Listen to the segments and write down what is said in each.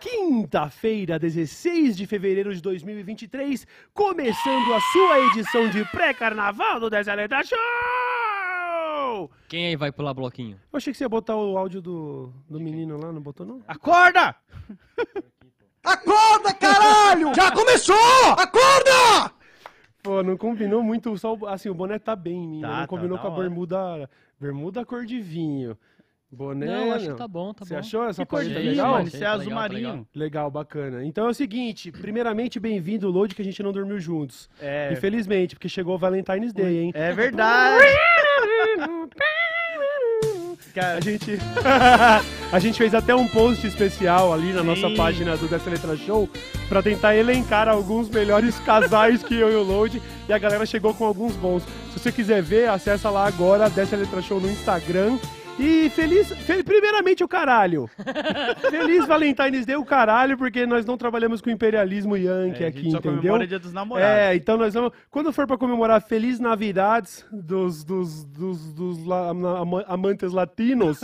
Quinta-feira, 16 de fevereiro de 2023, começando a sua edição de pré-carnaval do Dez Letra Show! Quem aí vai pular bloquinho? Eu achei que você ia botar o áudio do, do menino lá, não botou não? Acorda! Acorda, caralho! Já começou! Acorda! Pô, não combinou muito, só, o- assim, o boné tá bem em mim, Tá, né? não tá combinou da com a hora. bermuda, bermuda cor de vinho. Boné, não, acho não. que tá bom, tá Você bom. achou essa Que cor de vinho, legal? Isso é tá azul legal, tá marinho. Legal, bacana. Então é o seguinte, primeiramente, bem-vindo, Load, que a gente não dormiu juntos. É, Infelizmente, porque chegou o Valentine's Day, hein? é verdade. A Cara, gente, a gente fez até um post especial ali na Sim. nossa página do Dessa Letra Show pra tentar elencar alguns melhores casais que eu e o Load e a galera chegou com alguns bons. Se você quiser ver, acessa lá agora Dessa Letra Show no Instagram. E feliz, fel- primeiramente o caralho. feliz Valentine's Day o caralho, porque nós não trabalhamos com imperialismo yankee é, aqui, só entendeu? dia dos namorados. É, então nós vamos. Quando for pra comemorar Feliz Navidades dos, dos, dos, dos la- ama- amantes latinos,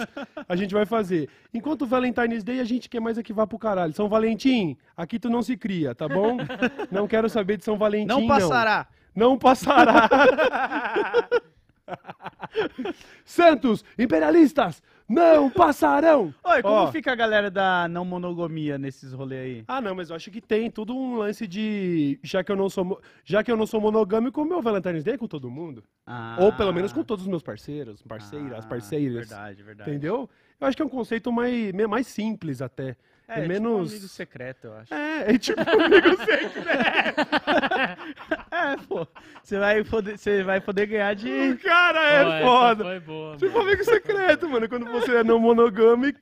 a gente vai fazer. Enquanto o Valentine's Day, a gente quer mais é que vá pro caralho. São Valentim, aqui tu não se cria, tá bom? Não quero saber de São Valentim. Não passará. Não passará. Santos, imperialistas, não passarão. Oi, como Ó. fica a galera da não monogamia nesses rolês aí? Ah, não, mas eu acho que tem tudo um lance de. Já que eu não sou, mo- já que eu não sou monogâmico, o meu Valentine's Day é com todo mundo. Ah, Ou pelo menos com todos os meus parceiros, parceiras, ah, parceiras. Verdade, verdade. Entendeu? Eu acho que é um conceito mais, me- mais simples até. É, É tipo menos- um amigo secreto, eu acho. É, é tipo um amigo secreto. É, pô. Você vai poder, você vai poder ganhar de... Cara é essa foda. Foi boa, Tipo mano. amigo secreto, mano. Quando você é não monogâmico,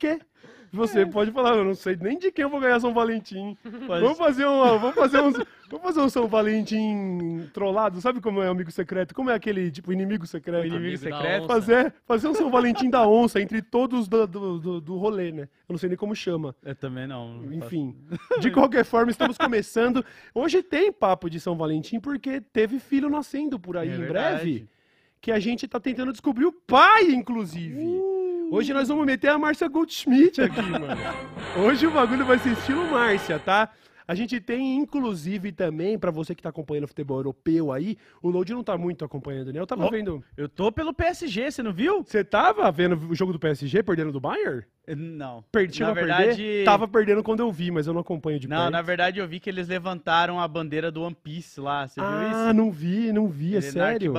você pode falar, eu não sei nem de quem eu vou ganhar São Valentim. Pode- Vamos fazer um, vamos fazer um, vamos fazer um São Valentim trollado. Sabe como é amigo secreto? Como é aquele tipo inimigo secreto? O inimigo secreto. Fazer, fazer um São Valentim da onça entre todos do, do, do, do rolê, né? Eu não sei nem como chama. Eu também não. não Enfim, de qualquer forma, estamos começando. Hoje tem papo de São Valentim porque teve filho nascendo por aí É em verdade. breve. Que a gente tá tentando descobrir o pai, inclusive. Uh! Hoje nós vamos meter a Márcia Goldschmidt aqui, mano. Hoje o bagulho vai ser estilo Márcia, tá? A gente tem, inclusive, também, pra você que tá acompanhando o futebol europeu aí, o Load não tá muito acompanhando, né? Eu tava Ó. vendo. Eu tô pelo PSG, você não viu? Você tava vendo o jogo do PSG perdendo do Bayern? Não. Perdi, na a verdade, perder? Tava perdendo quando eu vi, mas eu não acompanho de Não, perto. na verdade eu vi que eles levantaram a bandeira do One Piece lá, você viu ah, isso? não vi, não vi, é Ele sério.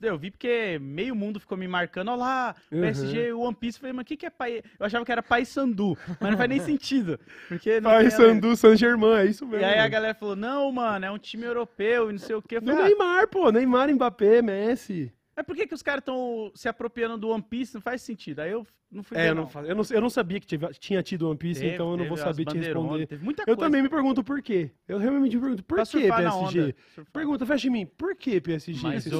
Eu vi porque meio mundo ficou me marcando, olha lá, Uhum. PSG, One Piece. Eu falei, mas o que, que é pai? Eu achava que era Pai Sandu, mas não faz nem sentido. Porque não Pai a. Sandu, San Germain, é isso mesmo. E aí a galera falou, não, mano, é um time europeu e não sei o quê. Eu Do falei, ah, Neymar, pô, Neymar, Mbappé, Messi. Mas por que, que os caras estão se apropriando do One Piece? Não faz sentido. Aí eu não fui É, ver, eu não, eu, não, eu não sabia que tive- tinha tido One Piece, Teve, então eu não vou saber te responder. Teve muita Eu também me pergunto por quê. Eu realmente me pergunto, por que na PSG? Pergunta, fecha em mim, por que PSG? Mas o,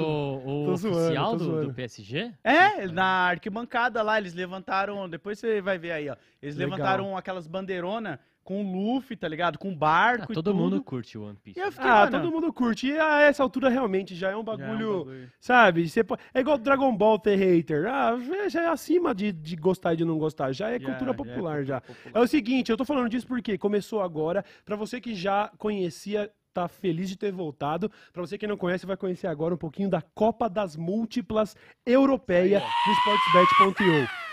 o zoando, oficial do, do PSG? É, na arquibancada lá, eles levantaram. Depois você vai ver aí, ó. Eles Legal. levantaram aquelas bandeironas com o Luffy, tá ligado? Com barco Ah, e todo mundo curte o One Piece. E eu fiquei, Ah, mano, todo mundo curte. E a essa altura realmente já é um já é um bagulho, bagulho. sabe? Você po- é igual Dragon Ball ter hater. Ah, já- é acima de, de gostar e de não gostar. Já é Já- cultura já é popular já. cultura É popular. o seguinte, eu tô falando disso porque começou agora. Pra você que já conhecia, tá feliz de ter voltado. Pra você que não conhece, vai conhecer agora um pouquinho da Copa das Múltiplas Europeia do Sportsbet.io.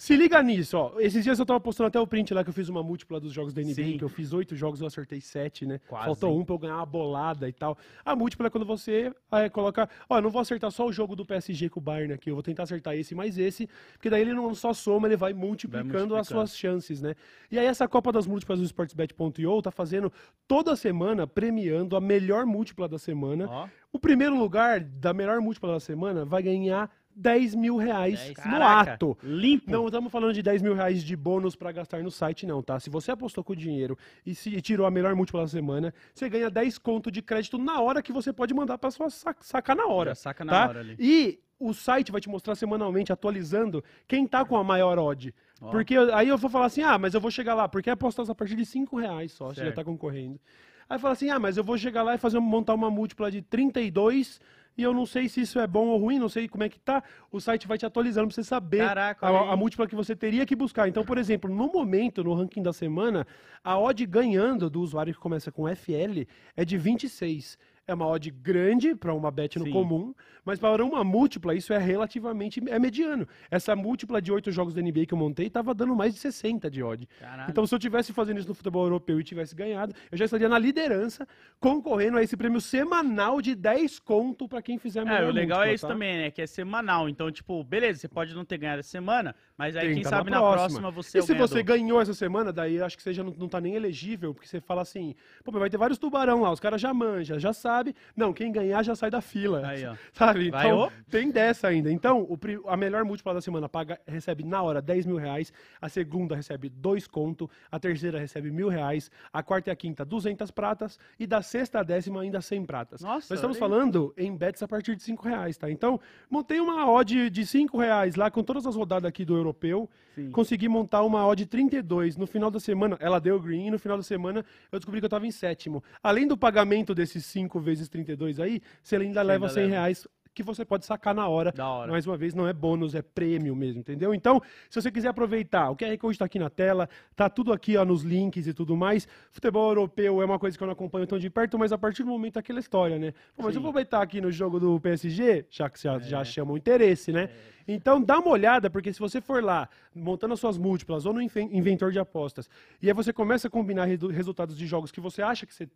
Se liga nisso, ó. Esses dias eu tava postando até o print lá que eu fiz uma múltipla dos jogos da NBA, Sim. que eu fiz oito jogos, eu acertei sete, né? Quase, Faltou um pra eu ganhar uma bolada e tal. A múltipla é quando você é, coloca. Ó, eu não vou acertar só o jogo do PSG com o Bayern aqui, eu vou tentar acertar esse mais esse, porque daí ele não só soma, ele vai multiplicando, as multiplicando. suas chances, né? E aí essa Copa das Múltiplas do Sportsbet.io tá fazendo toda semana premiando a melhor múltipla da semana. Ó, O primeiro lugar da melhor múltipla da semana vai ganhar 10 mil reais 10. no caraca, ato. Limpo. Não estamos falando de 10 mil reais de bônus pra gastar no site, não, tá? Se você apostou com o dinheiro e se tirou a melhor múltipla da semana, você ganha 10 conto de crédito na hora que você pode mandar pra sua sa- sacar na hora. Já saca na tá? hora ali. E o site vai te mostrar semanalmente, atualizando, quem tá com a maior odd. Ó. Porque aí eu vou falar assim, ah, mas eu vou chegar lá, porque apostadas a partir de 5 reais só, você já Certo. tá concorrendo. Aí fala assim, ah, mas eu vou chegar lá e fazer montar uma múltipla de 32 e eu não sei se isso é bom ou ruim, não sei como é que tá. O site vai te atualizando pra você saber Caraca, a, a múltipla que você teria que buscar. Então, por exemplo, no momento, no ranking da semana, a odd ganhando do usuário que começa com FL é de 26. É uma odd grande para uma bet no Sim. comum, mas para uma múltipla isso é relativamente é mediano. Essa múltipla de oito jogos da NBA que eu montei estava dando mais de 60 de odd. Caralho. Então, se eu tivesse fazendo isso no futebol europeu e tivesse ganhado, eu já estaria na liderança, concorrendo a esse prêmio semanal de 10 conto para quem fizer a melhor É, o legal é múltipla, isso tá? também, né? Que é semanal. Então, tipo, beleza, você pode não ter ganhado essa semana, mas aí quem Tenta sabe na na próxima, você é E o se você ganhador. ganhou essa semana, daí acho que você já não, não tá nem elegível, porque você fala assim, pô, mas vai ter vários tubarão lá, os caras já manjam, já sabe. Não, quem ganhar já sai da fila. Aí, ó. Sabe? Vai, Então, ô. tem dessa ainda. Então, o a melhor múltipla da semana paga, recebe na hora 10 mil reais, a segunda recebe dois conto, a terceira recebe mil reais, a quarta e a quinta 200 pratas, e da sexta a décima ainda 100 pratas. Nossa, Nós estamos aí. falando em bets a partir de 5 reais, tá? Então, montei uma odd de 5 reais lá com todas as rodadas aqui do europeu. Sim. Consegui montar uma odd 32. No final da semana, ela deu green, e no final da semana eu descobri que eu estava em sétimo. Além do pagamento desses 5 vezes 32 aí, você ainda leva ainda 100 leva. reais que você pode sacar na hora. Hora. Mais uma vez, não é bônus, é prêmio mesmo, entendeu? Então, se você quiser aproveitar, o QR Code está aqui na tela, tá tudo aqui ó, nos links e tudo mais. Futebol europeu é uma coisa que eu não acompanho tão de perto, mas a partir do momento é aquela história, né? Pô, mas Sim. eu vou aproveitar aqui no jogo do PSG, já que já, É. já chama o interesse, né? Então dá uma olhada, porque se você for lá montando as suas múltiplas ou no inven- inventor de apostas, e aí você começa a combinar resultados de jogos que você acha que você.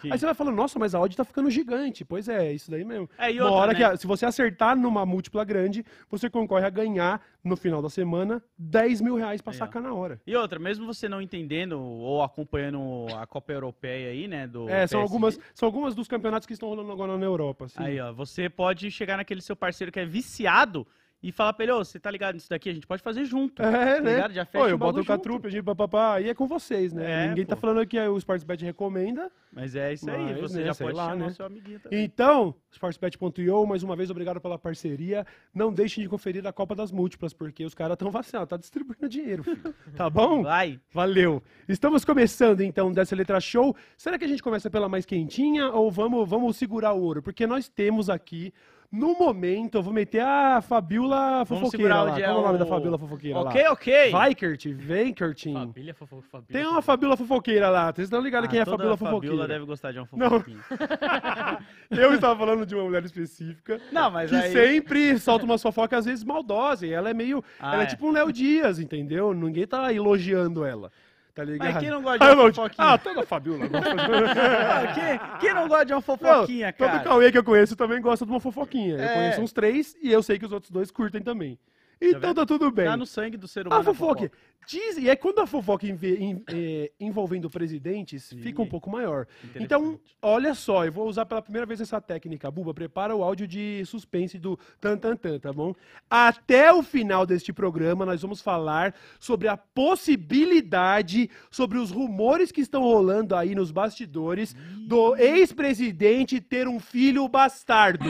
Sim. Aí você vai falando, nossa, mas a odd tá ficando gigante. Pois é, isso daí mesmo. É, e uma outra, hora né? que, se você acertar numa múltipla grande, você concorre a ganhar no final da semana 10 mil reais pra Aí, ó. sacar na hora. E outra, mesmo você não entendendo ou acompanhando a Copa Europeia aí, né? Do É, são PSG, algumas, são algumas dos campeonatos que estão rolando agora na Europa. assim. Aí, ó, você pode chegar naquele seu parceiro que é viciado e falar pra ele, ô, você tá ligado nisso daqui? A gente pode fazer junto. É, tá né? ligado? Já fecha Pô, o eu boto com a trupe, a gente papapá, aí é com vocês, né? É, Ninguém tá pô. falando que o Sportsbet recomenda. Mas é isso aí, Mas, você né, já pode lá, chamar né? seu amiguinho também. Então, sportsbet.io, mais uma vez, obrigado pela parceria. Não deixem de conferir a Copa das Múltiplas, porque os caras estão vacinados, tá distribuindo dinheiro, filho. Tá bom? Vai. Valeu. Estamos começando então dessa letra show. Será que a gente começa pela mais quentinha ou vamos, vamos segurar o ouro? Porque nós temos aqui, no momento, eu vou meter a Fabiola Vamos fofoqueira segurar lá. Qual é o nome da Fabiola fofoqueira Ok, lá? ok. Vai, Kurt, vem, Kurtinho. Família fofo, Tem uma. Fabiola fofoqueira lá. Vocês estão ligados Ah, quem é a Fabiola fofoqueira? Fabiola deve gostar de uma Não. fofoquinha. Eu estava falando de uma mulher específica. Não, mas que aí... sempre solta umas fofocas, às vezes maldosas. E ela é meio. Ah, ela é, é. tipo um Léo Dias, entendeu? Ninguém tá elogiando ela. Tá ligado? Mas quem não gosta de uma fofoquinha? Ah, toda a Fabiola gosta de quem, quem não gosta de uma fofoquinha, Não, cara? Todo Cauê que eu conheço também gosta de uma fofoquinha. Eu É. conheço uns três e eu sei que os outros dois curtem também. Então vendo? tá tudo bem. Tá no sangue do ser humano. A fofoca. Diz, e é quando a fofoca é, envolvendo presidentes fica um Ih, pouco maior. Então, olha só, eu vou usar pela primeira vez essa técnica. Buba, prepara o áudio de suspense do tan tan tan, tá bom? Até o final deste programa, nós vamos falar sobre a possibilidade, sobre os rumores que estão rolando aí nos bastidores do ex-presidente ter um filho bastardo.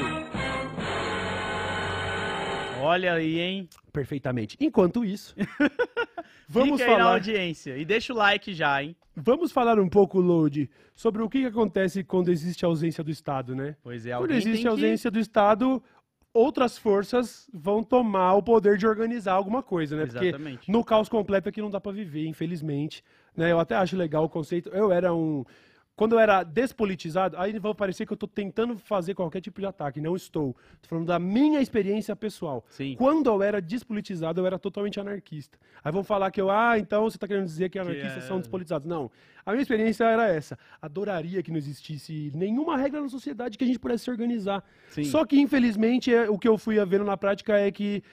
Olha aí, hein? Perfeitamente. Enquanto isso, vamos Fica aí na falar. audiência. E deixa o like já, hein? Vamos falar um pouco, Load, sobre o que, que acontece quando existe ausência do Estado, né? Pois é, Quando alguém existe tem que... ausência do Estado, outras forças vão tomar o poder de organizar alguma coisa, né? Porque Exatamente. no caos completo aqui não dá pra viver, infelizmente. Né? Eu até acho legal o conceito. Eu era um. Quando eu era despolitizado, aí vai parecer que eu tô tentando fazer qualquer tipo de ataque. Não estou. Tô falando da minha experiência pessoal. Sim. Quando eu era despolitizado, eu era totalmente anarquista. Aí vão falar que eu, ah, então você tá querendo dizer que anarquistas é- são despolitizados. Não. A minha experiência era essa. Adoraria que não existisse nenhuma regra na sociedade que a gente pudesse se organizar. Sim. Só que, infelizmente, é- o que eu fui vendo na prática é que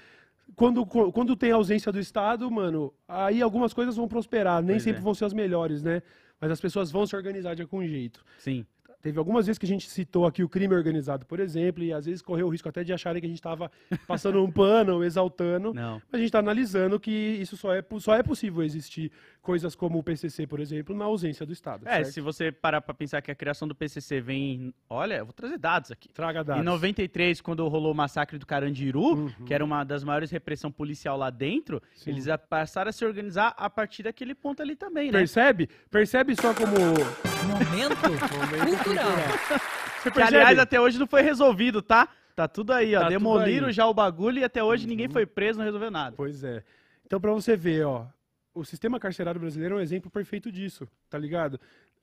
quando, quando tem ausência do Estado, mano, aí algumas coisas vão prosperar. Nem Pois sempre é. vão ser as melhores, né? Mas as pessoas vão se organizar de algum jeito. Sim. Teve algumas vezes que a gente citou aqui o crime organizado, por exemplo, e às vezes correu o risco até de acharem que a gente estava passando um pano ou exaltando. Não. Mas a gente está analisando que isso só é, só é possível existir coisas como o PCC, por exemplo, na ausência do Estado. É, certo? se você parar pra pensar que a criação do PCC vem... Olha, eu vou trazer dados aqui. Traga dados. Em 93, quando rolou o massacre do Carandiru, Uhum. que era uma das maiores repressão policial lá dentro, Sim. eles passaram a se organizar a partir daquele ponto ali também, né? Percebe? Percebe só como. Momento cultural. Você Que, aliás, até hoje não foi resolvido, tá? Tá tudo aí, ó. Tá Demoliram aí. já o bagulho e até hoje ninguém foi preso, não resolveu nada. Pois é. Então, pra você ver, ó, o sistema carcerário brasileiro é um exemplo perfeito disso, tá ligado?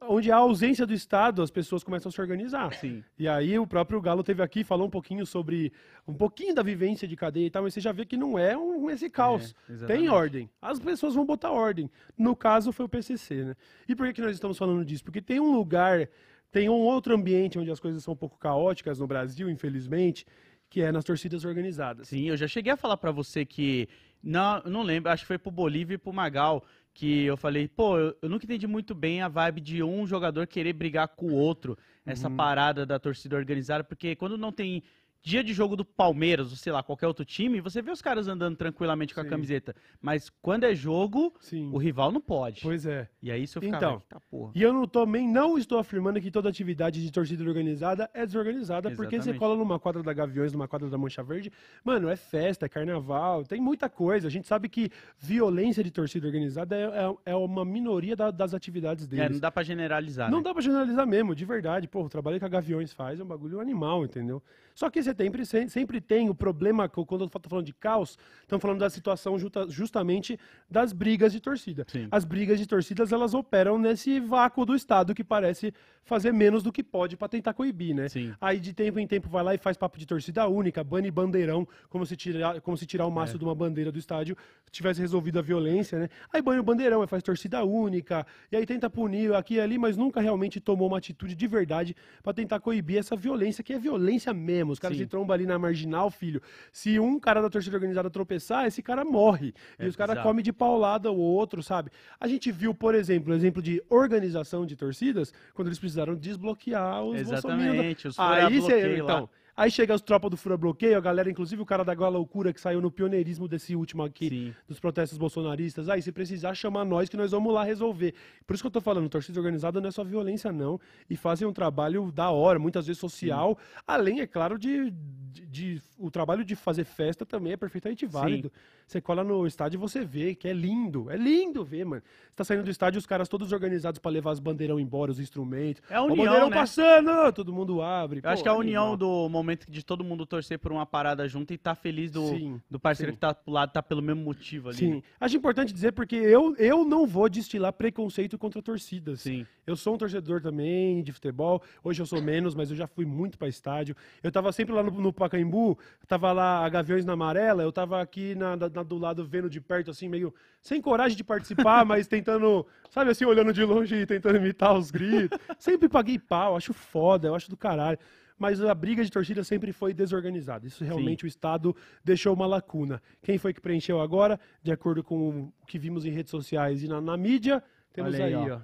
Onde há ausência do Estado, as pessoas começam a se organizar. Sim. E aí o próprio Galo teve aqui, falou um pouquinho sobre um pouquinho da vivência de cadeia e tal, mas você já vê que não é um esse caos. É. Tem ordem. As pessoas vão botar ordem. No caso foi o PCC, né? E por que, que nós estamos falando disso? Porque tem um lugar, tem um outro ambiente onde as coisas são um pouco caóticas no Brasil, infelizmente, que é nas torcidas organizadas. Sim, eu já cheguei a falar pra você que. Não, não lembro, acho que foi pro Bolívia e pro Magal. Que eu falei, pô, eu, eu nunca entendi muito bem a vibe de um jogador querer brigar com o outro, essa Uhum. parada da torcida organizada, porque quando não tem dia de jogo do Palmeiras, ou sei lá, qualquer outro time, você vê os caras andando tranquilamente com a Sim. camiseta. Mas quando é jogo, Sim. o rival não pode. Pois é. E aí isso eu Então, tá porra. E eu não, também não estou afirmando que toda atividade de torcida organizada é desorganizada, porque você Exatamente. cola numa quadra da Gaviões, numa quadra da Mancha Verde, mano, é festa, é carnaval, tem muita coisa. A gente sabe que violência de torcida organizada é, é- é uma minoria da- das atividades É, deles. não dá pra generalizar, Não né? dá pra generalizar mesmo, de verdade. Pô, o trabalho que a Gaviões faz é um bagulho animal, entendeu? Só que você sempre, se- sempre tem o problema, quando eu tô falando de caos, estamos falando da situação justa- justamente das brigas de torcida. Sim. As brigas de torcidas, elas operam nesse vácuo do Estado que parece fazer menos do que pode pra tentar coibir, né? Sim. Aí de tempo em tempo vai lá e faz papo de torcida única, bane bandeirão, como se tirar, como se tirar o É. maço de uma bandeira do estádio tivesse resolvido a violência, né? Aí bane o bandeirão, faz torcida única, e aí tenta punir aqui e ali, mas nunca realmente tomou uma atitude de verdade pra tentar coibir essa violência, que é violência mesmo. Os caras Sim. se trombam ali na marginal, filho. Se um cara da torcida organizada tropeçar, esse cara morre. É e os caras comem de paulada o outro, sabe? A gente viu, por exemplo, exemplo de organização de torcidas, quando eles precisaram desbloquear os bolsominions. Exatamente, os Aí, fura-bloqueio lá. Aí chega as tropas do Fura Bloqueio, a galera, inclusive o cara da Gola Loucura que saiu no pioneirismo desse último aqui, Sim. dos protestos bolsonaristas. Aí, se precisar, chamar nós que nós vamos lá resolver. Por isso que eu tô falando, torcida organizada não é só violência, não. E fazem um trabalho da hora, muitas vezes social, além, é claro, de, de, de- O trabalho de fazer festa também é perfeitamente válido. Você cola no estádio e você vê que é lindo. É lindo ver, mano. Você tá saindo do estádio, os caras todos organizados pra levar os bandeirão embora, os instrumentos. É a o união, bandeirão né? passando, todo mundo abre. Eu acho Pô, que é a animal. união do momento de todo mundo torcer por uma parada junto e tá feliz do, Sim, do parceiro sim. que tá pro lado, tá pelo mesmo motivo ali. Sim. né? Acho importante dizer porque eu, eu não vou destilar preconceito contra torcidas. Sim. Eu sou um torcedor também de futebol. Hoje eu sou menos, mas eu já fui muito pra estádio. Eu tava sempre lá no, no Pacaembu, tava lá a Gaviões na Amarela, eu tava aqui na, na- na- do lado vendo de perto, assim, meio sem coragem de participar, mas tentando, sabe assim, olhando de longe e tentando imitar os gritos. Sempre paguei pau, acho foda, eu acho do caralho. Mas a briga de torcida sempre foi desorganizada. Isso realmente o Estado deixou uma lacuna. Quem foi que preencheu agora? De acordo com o que vimos em redes sociais e na, na mídia, temos aí, aí, ó. ó.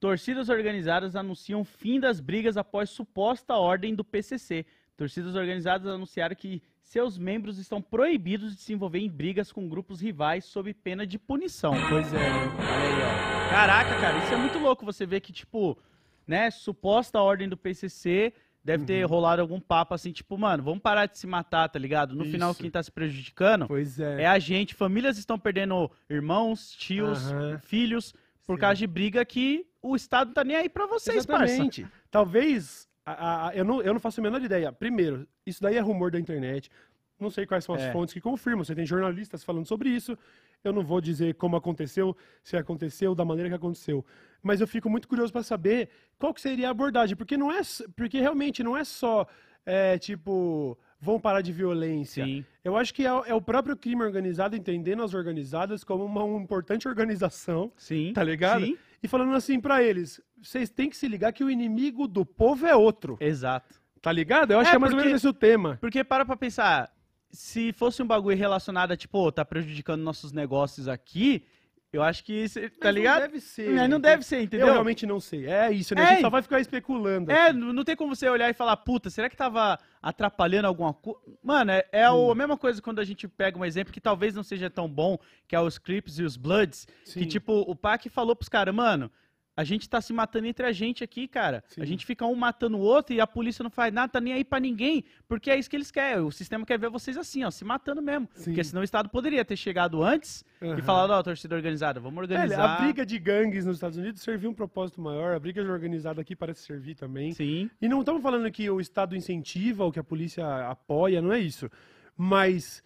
Torcidas organizadas anunciam fim das brigas após suposta ordem do PCC. Torcidas organizadas anunciaram que seus membros estão proibidos de se envolver em brigas com grupos rivais sob pena de punição. Pois é. Aí, ó. Caraca, cara, isso é muito louco. Você vê que, tipo, né, suposta ordem do PCC deve ter rolado algum papo assim, tipo, mano, vamos parar de se matar, tá ligado? No final, Isso. quem tá se prejudicando Pois é. é a gente. Famílias estão perdendo irmãos, tios, Aham. filhos, por Sim. causa de briga que o Estado não tá nem aí pra vocês, parça. Exatamente. Talvez. A- a- eu, não, eu não faço a menor ideia. Primeiro, isso daí é rumor da internet. Não sei quais são as É. fontes que confirmam. Você tem jornalistas falando sobre isso. Eu não vou dizer como aconteceu, se aconteceu, da maneira que aconteceu. Mas eu fico muito curioso para saber qual que seria a abordagem. Porque não é. Porque realmente não é só. é, tipo. Vão parar de violência. Sim. Eu acho que é, o- é o próprio crime organizado entendendo as organizadas como uma, uma importante organização Sim. Tá ligado? Sim. E falando assim pra eles: vocês têm que se ligar que o inimigo do povo é outro. Exato. Tá ligado? Eu acho É, que é mais ou porque- menos esse o tema. Porque para pra pensar, se fosse um bagulho relacionado a, tipo, tá prejudicando nossos negócios aqui, Eu acho que, cê- tá Mas ligado? Não deve ser. Mas não deve ser, entendeu? Eu realmente não sei. É isso, né? A É, gente só vai ficar especulando. É, n- não tem como você olhar e falar, puta, será que tava atrapalhando alguma coisa? Mano, é, é o- a mesma coisa quando a gente pega um exemplo que talvez não seja tão bom, que é os Crips e os Bloods, Sim. que tipo, o Pac falou pros caras, mano, a gente tá se matando entre a gente aqui, cara. Sim. A gente fica um matando o outro e a polícia não faz nada, tá nem aí pra ninguém, porque é isso que eles querem. O sistema quer ver vocês assim, ó, se matando mesmo. Sim. Porque senão o Estado poderia ter chegado antes e Aham. falado, ó, torcida organizada, vamos É, organizar. a briga de gangues nos Estados Unidos serviu um propósito maior, a briga de organizada aqui parece servir também. Sim. E não estamos falando que o Estado incentiva ou que a polícia apoia, não é isso. Mas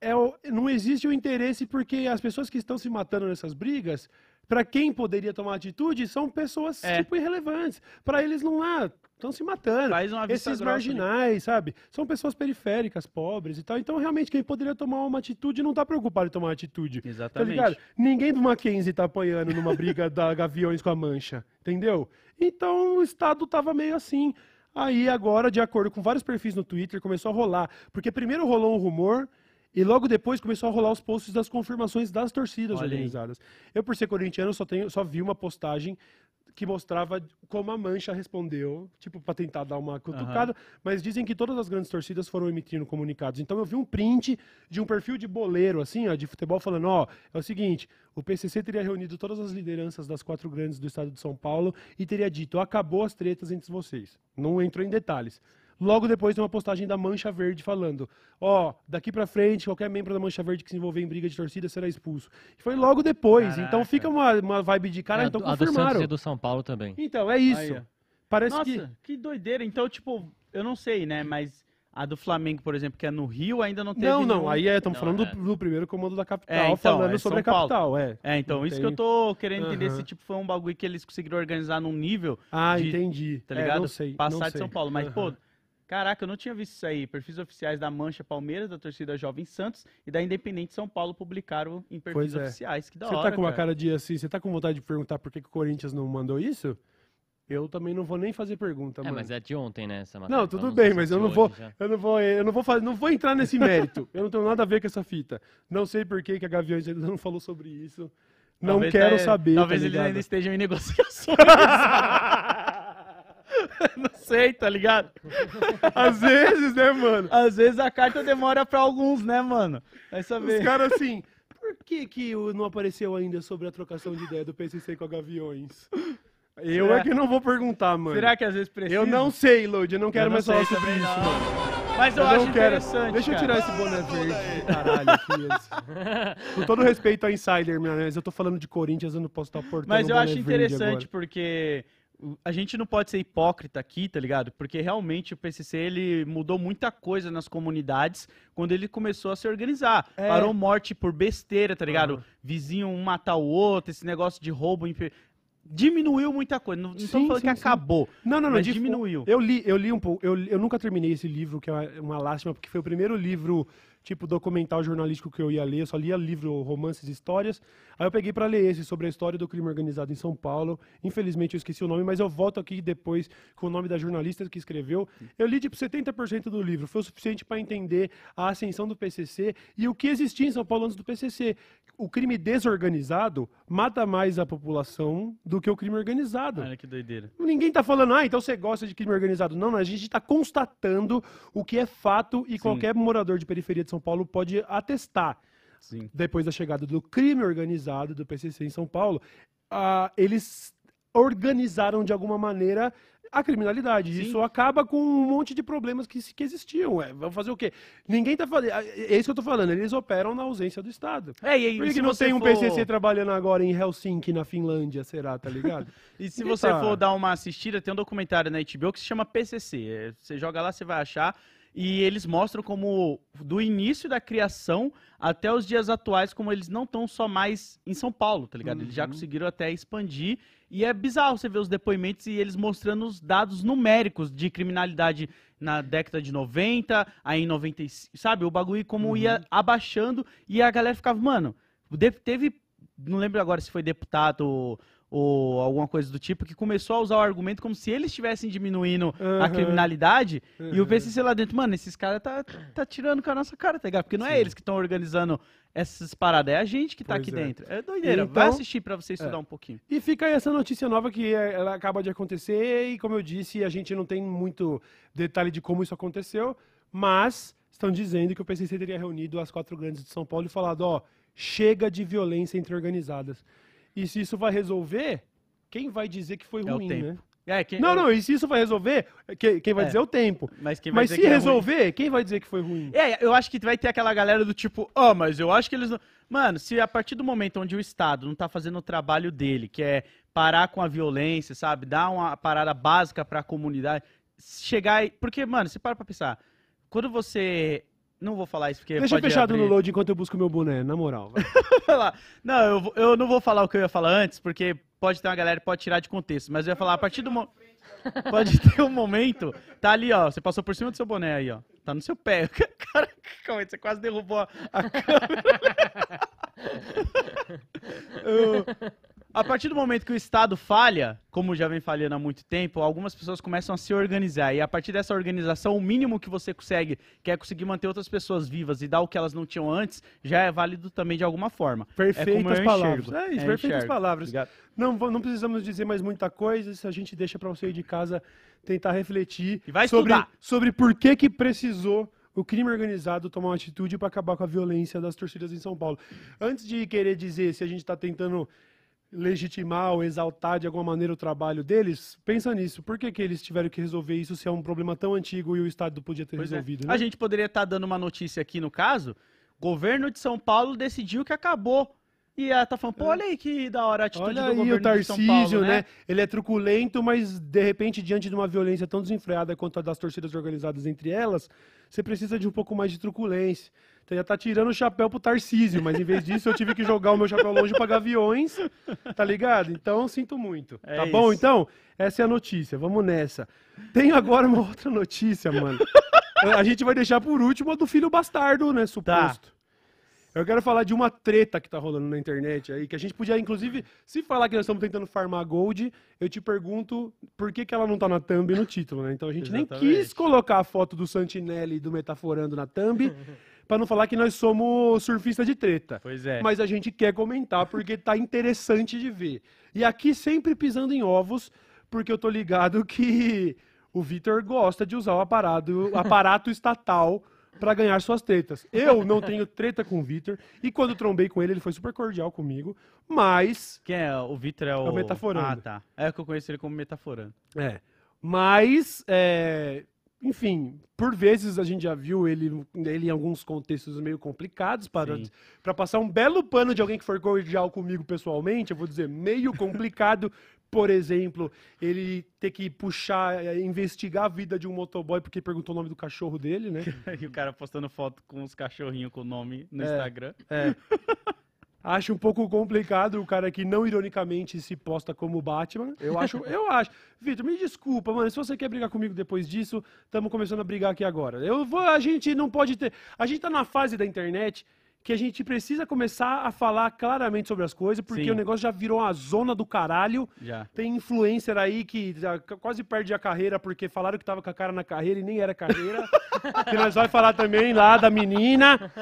é não existe o interesse porque as pessoas que estão se matando nessas brigas, para quem poderia tomar atitude, são pessoas É. tipo irrelevantes. Para eles não lá, estão se matando. Faz uma vista Esses ali. marginais, sabe? São pessoas periféricas, pobres e tal. Então, realmente, quem poderia tomar uma atitude não está preocupado em tomar atitude. Tá Exatamente. ligado? Ninguém do Mackenzie tá apanhando numa briga da Gaviões com a Mancha, entendeu? Então o Estado tava meio assim. Aí agora, de acordo com vários perfis no Twitter, começou a rolar. Porque primeiro rolou um rumor e logo depois começou a rolar os posts das confirmações das torcidas Olha aí. organizadas. Eu, por ser corintiano, só, tenho, só vi uma postagem que mostrava como a Mancha respondeu, tipo, pra tentar dar uma cutucada, mas dizem que todas as grandes torcidas foram emitindo comunicados. Então eu vi um print de um perfil de boleiro, assim, ó, de futebol, falando, ó, é o seguinte, o PCC teria reunido todas as lideranças das quatro grandes do estado de São Paulo e teria dito, acabou as tretas entre vocês. Não entrou em detalhes. Logo depois tem uma postagem da Mancha Verde falando, ó, daqui pra frente, qualquer membro da Mancha Verde que se envolver em briga de torcida será expulso. E foi logo depois, então Caraca. fica uma, uma vibe de cara, É, a então do- a do Santos confirmaram. e do São Paulo também. Então, é isso. Aí. Parece Nossa, que... que... doideira. Então, tipo, eu não sei, né? Mas a do Flamengo, por exemplo, que é no Rio, ainda não teve. Não, não, nenhum- aí estamos Não, falando é. do, do primeiro comando da capital, É, então, falando é sobre São a Paulo. capital, é. É, então, Não isso tem- que eu tô querendo entender Aham. se tipo, foi um bagulho que eles conseguiram organizar num nível, Ah, de- entendi. tá É, ligado? não sei, Passar não de São. Paulo. Mas, pô, Aham. Caraca, eu não tinha visto isso aí. Perfis oficiais da Mancha Palmeiras, da torcida Jovem Santos e da Independente São Paulo publicaram em perfis é. oficiais. Que da Você hora. tá com uma cara. cara de assim, você tá com vontade de perguntar por que, que o Corinthians não mandou isso? Eu também não vou nem fazer pergunta, É, mano. mas é de ontem, né? Essa matéria. Não, então tudo sei bem, mas é eu não vou, já. eu não vou, eu não vou fazer, não vou entrar nesse mérito. Eu não tenho nada a ver com essa fita. Não sei por que, que a Gaviões ainda não falou sobre isso. Não Talvez quero tá- saber. Talvez tá eles ainda estejam em negociações. não sei, tá ligado? Às vezes, né, mano? Às vezes a carta demora pra alguns, né, mano? Vai Os saber. caras assim, por que que não apareceu ainda sobre a trocação de ideia do PCC com a Gaviões? Eu Será? é que não vou perguntar, mano. Será que às vezes precisa? Eu não sei, Lodi, eu não quero não mais falar sobre isso, não. mano. Mas eu, Eu acho interessante. Deixa eu cara. tirar esse boné verde caralho aqui. Com todo respeito ao Insider, mas eu tô falando de Corinthians, eu não posso estar portando Mas eu acho interessante porque a gente não pode ser hipócrita aqui, tá ligado? Porque realmente o PCC ele mudou muita coisa nas comunidades quando ele começou a se organizar. É. Parou morte por besteira, tá ligado? Aham. Vizinho um matar o outro, esse negócio de roubo. impe- Diminuiu muita coisa. Não, não tô Sim, falando sim, que sim. acabou. Não, não, não. diminuiu. Eu li, eu li um pouco. Eu, eu nunca terminei esse livro, que é uma, uma lástima, porque foi o primeiro livro, tipo, documental jornalístico que eu ia ler. Eu só lia livro, romances, histórias. Aí eu peguei pra ler esse sobre a história do crime organizado em São Paulo. Infelizmente eu esqueci o nome, mas eu volto aqui depois com o nome da jornalista que escreveu. Eu li, tipo, 70% do livro. Foi o suficiente pra entender a ascensão do PCC e o que existia em São Paulo antes do PCC. O crime desorganizado mata mais a população do que o crime organizado. Olha que doideira. Ninguém tá falando, ah, então você gosta de crime organizado. Não, não, a gente tá constatando o que é fato e qualquer morador de periferia de São Paulo pode atestar. Sim. Depois da chegada do crime organizado do PCC em São Paulo, ah, eles organizaram de alguma maneira a criminalidade. Sim. Isso acaba com um monte de problemas que, que existiam. Ué. Vamos fazer o quê? Ninguém tá fazendo. É isso que eu tô falando. Eles operam na ausência do Estado. É, e, aí, Por que, não tem um for- PCC trabalhando agora em Helsinki, na Finlândia, será, tá ligado? E se Ninguém você tá- for dar uma assistida, tem um documentário na HBO que se chama PCC. É, Você joga lá, você vai achar. E eles mostram como, do início da criação até os dias atuais, como eles não estão só mais em São Paulo, tá ligado? Eles já Uhum. conseguiram até expandir. E é bizarro você ver os depoimentos e eles mostrando os dados numéricos de criminalidade na década de 90, aí em 95, sabe? O bagulho como Uhum. ia abaixando e a galera ficava, mano, teve, não lembro agora se foi deputado ou alguma coisa do tipo, que começou a usar o argumento como se eles estivessem diminuindo a Aham. criminalidade. E o Uhum. PCC lá dentro, mano, esses caras tá, tá tirando com a nossa cara, tá ligado? Porque não é Sim. eles que estão organizando essas paradas, é a gente que tá Pois aqui é. dentro. É doideira. Então- Vai assistir pra você estudar É. um pouquinho. E fica aí essa notícia nova que é, ela acaba de acontecer e, como eu disse, a gente não tem muito detalhe de como isso aconteceu, mas estão dizendo que o PCC teria reunido as quatro grandes de São Paulo e falado, ó, chega de violência entre organizadas. E se isso vai resolver, quem vai dizer que foi É o ruim, tempo. né? É, quem, Não, não, e se isso vai resolver, que- quem vai É. dizer é o tempo. Mas Mas se que é ruim- resolver, quem vai dizer que foi ruim? É, eu acho que vai ter aquela galera do tipo, ó, mas eu acho que eles não. Mano, se a partir do momento onde o Estado não tá fazendo o trabalho dele, que é parar com a violência, sabe? Dar uma parada básica pra comunidade, chegar e. Porque, mano, você para pra pensar. Quando você. Não vou falar isso porque. Deixa pode fechado abrir... no load enquanto eu busco meu boné, na moral. Não, eu, eu não vou falar o que eu ia falar antes, porque pode ter uma galera que pode tirar de contexto. Mas eu ia falar, a partir do momento. Pode ter um momento. Tá ali, ó. Você passou por cima do seu boné aí, ó. Tá no seu pé. Cara, calma aí, você quase derrubou a, a câmera. Eu- a partir do momento que o Estado falha, como já vem falhando há muito tempo, algumas pessoas começam a se organizar. E a partir dessa organização, o mínimo que você consegue, que é conseguir manter outras pessoas vivas e dar o que elas não tinham antes, já é válido também de alguma forma. Perfeitas eu palavras. enxergo. É isso, É, perfeitas enxergo. palavras. Ligado? Não, não precisamos dizer mais muita coisa, se a gente deixa para você ir de casa tentar refletir E vai sobre, estudar. sobre por que que precisou o crime organizado tomar uma atitude para acabar com a violência das torcidas em São Paulo. Antes de querer dizer se a gente está tentando legitimar ou exaltar de alguma maneira o trabalho deles, pensa nisso. Por que, que eles tiveram que resolver isso se é um problema tão antigo e o Estado podia ter Pois é. resolvido? né? A gente poderia estar dando uma notícia aqui no caso. Governo de São Paulo decidiu que acabou. E ela tá falando, pô, olha aí que da hora a atitude Olha do aí governo o de São Tarcísio, Paulo, né? Ele é truculento, mas de repente, diante de uma violência tão desenfreada quanto a das torcidas organizadas entre elas, você precisa de um pouco mais de truculência. Então já tá tirando o chapéu pro Tarcísio, mas em vez disso eu tive que jogar o meu chapéu longe pra gaviões, tá ligado? Então sinto muito. É tá bom? isso. Então, essa é a notícia. Vamos nessa. Tenho agora uma outra notícia, mano. a gente vai deixar por último a do filho bastardo, né? Suposto. Eu quero falar de uma treta que tá rolando na internet aí, que a gente podia, inclusive, se falar que nós estamos tentando farmar gold, eu te pergunto por que, que ela não tá na thumb e no título, né? Então a gente nem Exatamente. quis colocar a foto do Santinelli e do Metaforando na thumb, pra não falar que nós somos surfista de treta. Pois é. Mas a gente quer comentar porque tá interessante de ver. E aqui sempre pisando em ovos, porque eu tô ligado que o Vitor gosta de usar o aparato, aparato estatal pra ganhar suas tretas. Eu não tenho treta com o Vitor e quando trombei com ele, ele foi super cordial comigo, mas Quem é? O Vitor é o... o Metaforando. Ah, tá. É que eu conheço ele como Metaforando. é, mas é, enfim, por vezes a gente já viu ele, ele em alguns contextos meio complicados para para passar um belo pano de alguém que for cordial comigo pessoalmente, eu vou dizer meio complicado. Por exemplo, ele ter que puxar, eh, investigar a vida de um motoboy porque perguntou o nome do cachorro dele, né? e o cara postando foto com os cachorrinhos com o nome no É. Instagram. Acho um pouco complicado o cara que não ironicamente se posta como Batman. Eu acho, eu acho. Vitor, me desculpa, mano. Se você quer brigar comigo depois disso, estamos começando a brigar aqui agora. Eu vou, a gente não pode ter. A gente tá na fase da internet que a gente precisa começar a falar claramente sobre as coisas, porque Sim. o negócio já virou uma zona do caralho. Já. Tem influencer aí que quase perde a carreira porque falaram que tava com a cara na carreira e nem era carreira. que nós vai falar também lá da menina,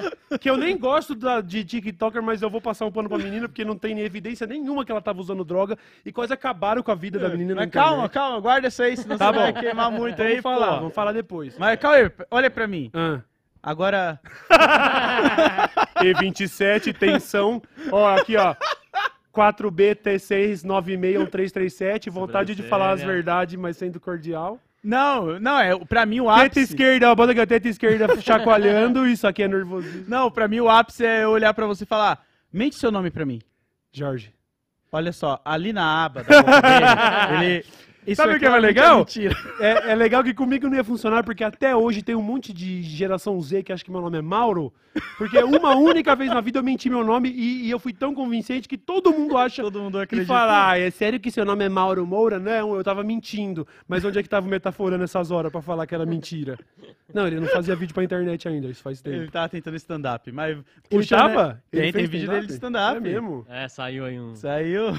que eu nem gosto da- de TikToker, mas eu vou passar um pano pra menina porque não tem evidência nenhuma que ela tava usando droga e quase acabaram com a vida da menina na Mas calma, internet. calma, guarda isso aí, senão Tá você vai bom. queimar muito Vamos aí, falar, pô. vamos falar depois. Mas calma aí, olha pra mim. Ah. Agora, E27, tensão. Ó, aqui, ó. 4B-T6-961337. Vontade de falar as Sobrancelha. verdades, mas sendo cordial. não, não, é, pra mim o Teta ápice... esquerda, ó, bota aqui, ó, teta esquerda chacoalhando. Isso aqui é nervosismo. Não, pra mim o ápice é eu olhar pra você e falar, mente seu nome pra mim. Jorge. Olha só, ali na aba da boca dele, ele, Isso Sabe é o que é mais claramente legal? É, é legal que comigo não ia funcionar, porque até hoje tem um monte de geração Z que acha que meu nome é Mauro. Porque uma única vez na vida eu menti meu nome e, e eu fui tão convincente que todo mundo acha Todo mundo e acredita. fala, ah, é sério que seu nome é Mauro Moura? Não, eu tava mentindo. Mas onde é que tava o metaforando essas horas pra falar que era mentira? Não, ele não fazia vídeo pra internet ainda, isso faz tempo. Ele tava tentando stand-up, mas... Ele puxando- tava? Tem, Ele tem fez vídeo dele de É stand-up. mesmo? É, saiu aí um. Saiu.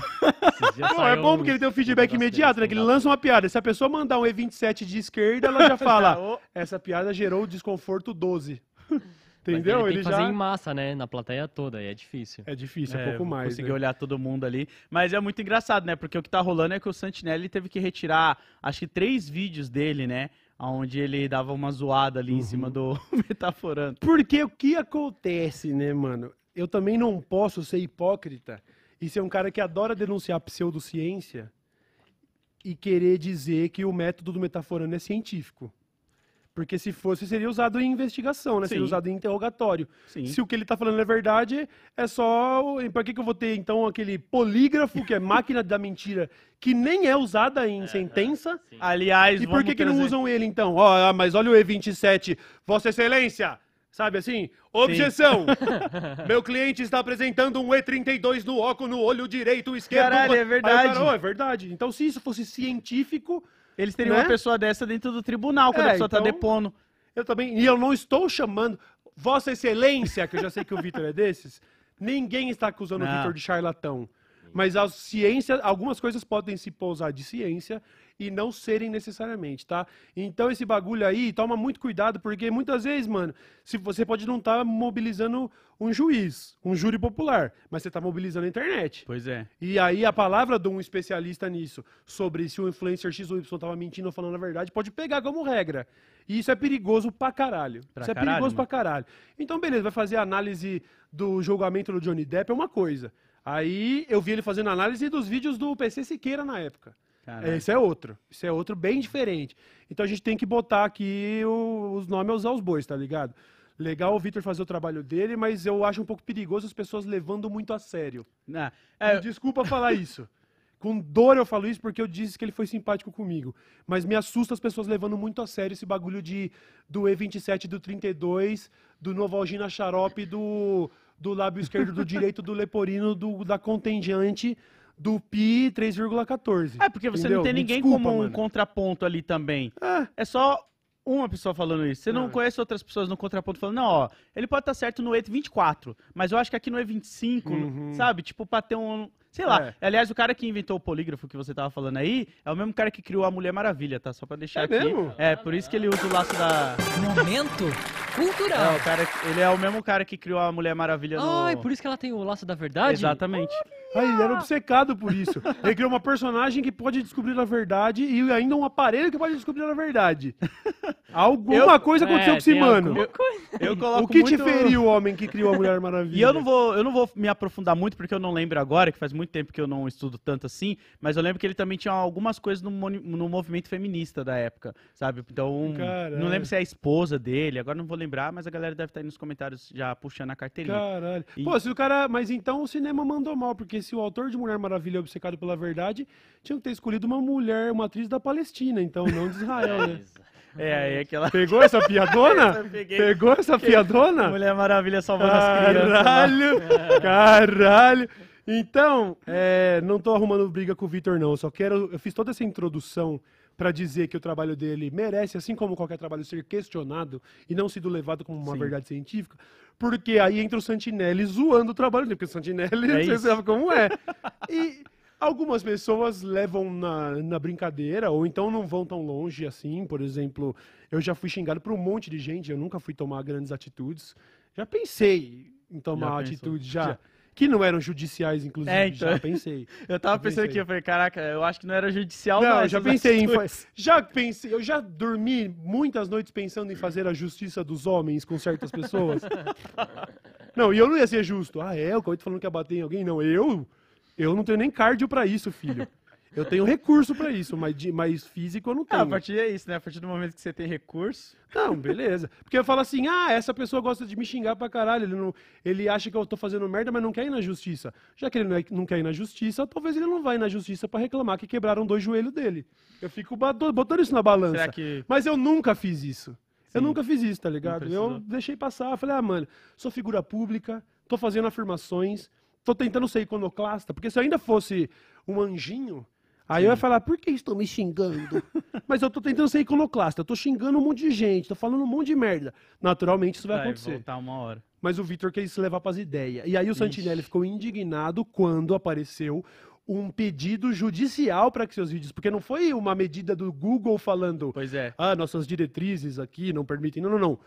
Não, é saiu bom uns- porque ele tem um feedback imediato, né? Que ele lança uma piada. Se a pessoa mandar um E27 de esquerda, ela já fala, essa piada gerou desconforto 12. Mas Entendeu? Ele tem Ele que fazer já... em massa, né? Na plateia toda, e é difícil. É difícil, é, É, pouco mais. Conseguir né? olhar todo mundo ali. Mas é muito engraçado, né? Porque o que tá rolando é que o Santinelli teve que retirar, acho que três vídeos dele, né? Onde ele dava uma zoada ali em Uhum. cima do metaforando. Porque o que acontece, né, mano? Eu também não posso ser hipócrita e ser um cara que adora denunciar pseudociência e querer dizer que o método do metaforando é científico. Porque se fosse, seria usado em investigação, né? Seria Sim. usado em interrogatório. Sim. Se o que ele tá falando é verdade, é só. Pra que, que eu vou ter, então, aquele polígrafo, que é máquina da mentira, que nem é usada em sentença? Aliás, E por vamos que, que não trazer- usam ele, então? Ó, ah, mas olha o E27, Vossa Excelência! Sabe assim? Objeção! Meu cliente está apresentando um E32 no óculo, no olho direito, esquerdo. Caralho, é Aí o verdade. cara, "Ó, é verdade. Então, se isso fosse científico, Eles teriam né? uma pessoa dessa dentro do tribunal, quando É, a pessoa tá então- depondo. eu também. E eu não estou chamando Vossa Excelência, que eu já sei que o Vitor é desses. Ninguém está acusando o Não. Vitor de charlatão. Mas a ciência, algumas coisas podem se pousar de ciência e não serem necessariamente, tá? Então esse bagulho aí, toma muito cuidado, porque muitas vezes, mano, se você pode não estar mobilizando um juiz, um júri popular, mas você está mobilizando a internet. Pois é. E aí a palavra de um especialista nisso, sobre se o influencer X ou Y tava mentindo ou falando a verdade, pode pegar como regra. E isso é perigoso pra caralho. Pra isso é caralho, perigoso mano. pra caralho. Então, beleza, vai fazer a análise do julgamento do Johnny Depp é uma coisa. Aí eu vi ele fazendo análise dos vídeos do PC Siqueira na época. Caralho. Esse é outro. Isso é outro bem diferente. Então a gente tem que botar aqui o- os nomes aos bois, tá ligado? Legal o Vitor fazer o trabalho dele, mas eu acho um pouco perigoso as pessoas levando muito a sério. Ah, Me é, Desculpa falar isso. Com dor eu falo isso porque eu disse que ele foi simpático comigo. Mas me assusta as pessoas levando muito a sério esse bagulho de do E27, do 32, do Novalgina Xarope, do, do lábio esquerdo do direito, do Leporino, do, da contingente, do Pi 3,14. é porque você Entendeu? não tem ninguém desculpa, como um mano. contraponto ali também. É. É só uma pessoa falando isso. Você não Ah. conhece outras pessoas no contraponto falando, não, ó, ele pode estar certo no E24, mas eu acho que aqui no E25, Uhum. sabe? Tipo, pra ter um. Sei lá. É. Aliás, o cara que inventou o polígrafo que você tava falando aí é o mesmo cara que criou a Mulher Maravilha, tá? Só pra deixar É aqui. mesmo? É, por isso que ele usa o laço da. Momento É, cultural. o cara, ele é o mesmo cara que criou a Mulher Maravilha no. Ai, por isso que ela tem o laço da verdade? Exatamente. Aí ele era obcecado por isso. Ele criou uma personagem que pode descobrir a verdade e ainda um aparelho que pode descobrir a verdade. Alguma Eu- coisa aconteceu É, com esse mano. alguma coisa. Eu coloco O que te muito... feriu o homem que criou a Mulher Maravilha? E eu não vou, eu não vou me aprofundar muito porque eu não lembro agora, que faz muito tempo que eu não estudo tanto assim, mas eu lembro que ele também tinha algumas coisas no, no movimento feminista da época, sabe? Então, Caralho. não lembro se é a esposa dele, agora não vou lembrar, mas a galera deve estar aí nos comentários já puxando a carteirinha. Caralho. E- Pô, se o cara. Mas então o cinema mandou mal, porque se o autor de Mulher Maravilha é obcecado pela verdade, tinha que ter escolhido uma mulher, uma atriz da Palestina, então, não de Israel, né? É, aí aquela Pegou essa piadona? Peguei. Pegou essa piadona? Mulher Maravilha salvando as crianças. lá. Caralho! Caralho! Então, é, não tô arrumando briga com o Vitor, não. Eu só quero. Eu fiz toda essa introdução pra dizer que o trabalho dele merece, assim como qualquer trabalho, ser questionado e não sido levado como uma Sim. verdade científica. Porque aí entra o Santinelli zoando o trabalho dele, porque o Santinelli, É você isso. sabe como é. E algumas pessoas levam na, na brincadeira, ou então não vão tão longe assim. Por exemplo, eu já fui xingado por um monte de gente, eu nunca fui tomar grandes atitudes. Já pensei em tomar Já atitude, já. Já. Que não eram judiciais, inclusive. É, então. Já pensei. Eu tava Eu pensando pensei. aqui, eu falei, caraca, eu acho que não era judicial, Não, não. eu já pensei em. Já pensei, eu já dormi muitas noites pensando em fazer a justiça dos homens com certas pessoas. não, e eu não ia ser justo. Ah, é? O Cauê tá falando que ia bater em alguém? Não, eu? Eu não tenho nem cardio pra isso, filho. Eu tenho recurso pra isso, mas, de, mas físico eu não Ah, tenho. a partir é isso, né? A partir do momento que você tem recurso. Não, beleza. Porque eu falo assim, ah, essa pessoa gosta de me xingar pra caralho. Ele, não, ele acha que eu tô fazendo merda, mas não quer ir na justiça. Já que ele não, é- não quer ir na justiça, talvez ele não vá ir na justiça pra reclamar que quebraram dois joelhos dele. Eu fico botando isso na balança. Que. Mas eu nunca fiz isso. Eu Sim. nunca fiz isso, tá ligado? Eu deixei passar. Falei, ah, mano, sou figura pública, tô fazendo afirmações, tô tentando ser iconoclasta, porque se eu ainda fosse um anjinho, aí eu ia falar, por que estão me xingando? Mas eu tô tentando ser iconoclasta, eu tô xingando um monte de gente, tô falando um monte de merda. Naturalmente isso vai, acontecer. voltar uma hora. Mas o Vitor quis se levar pras ideias. E aí o Santinelli ficou indignado quando apareceu um pedido judicial para que seus vídeos. Porque não foi uma medida do Google falando. Pois é. Ah, nossas diretrizes aqui não permitem. Não, não, não.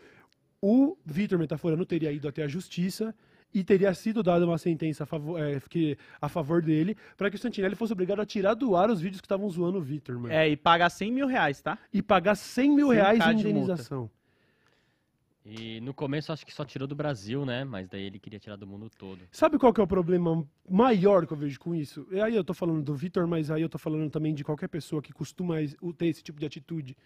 O Vitor Metaforano teria ido até a justiça e teria sido dada uma sentença a favor, é, que- a favor dele para que o Santinelli fosse obrigado a tirar do ar os vídeos que estavam zoando o Vitor, mano. É, e pagar 100 mil reais, tá? E pagar 100 mil 100K reais em de multa. indenização. E no começo acho que só tirou do Brasil, né? Mas daí ele queria tirar do mundo todo. Sabe qual que é o problema maior que eu vejo com isso? E aí eu tô falando do Vitor, mas aí eu tô falando também de qualquer pessoa que costuma ter esse tipo de atitude.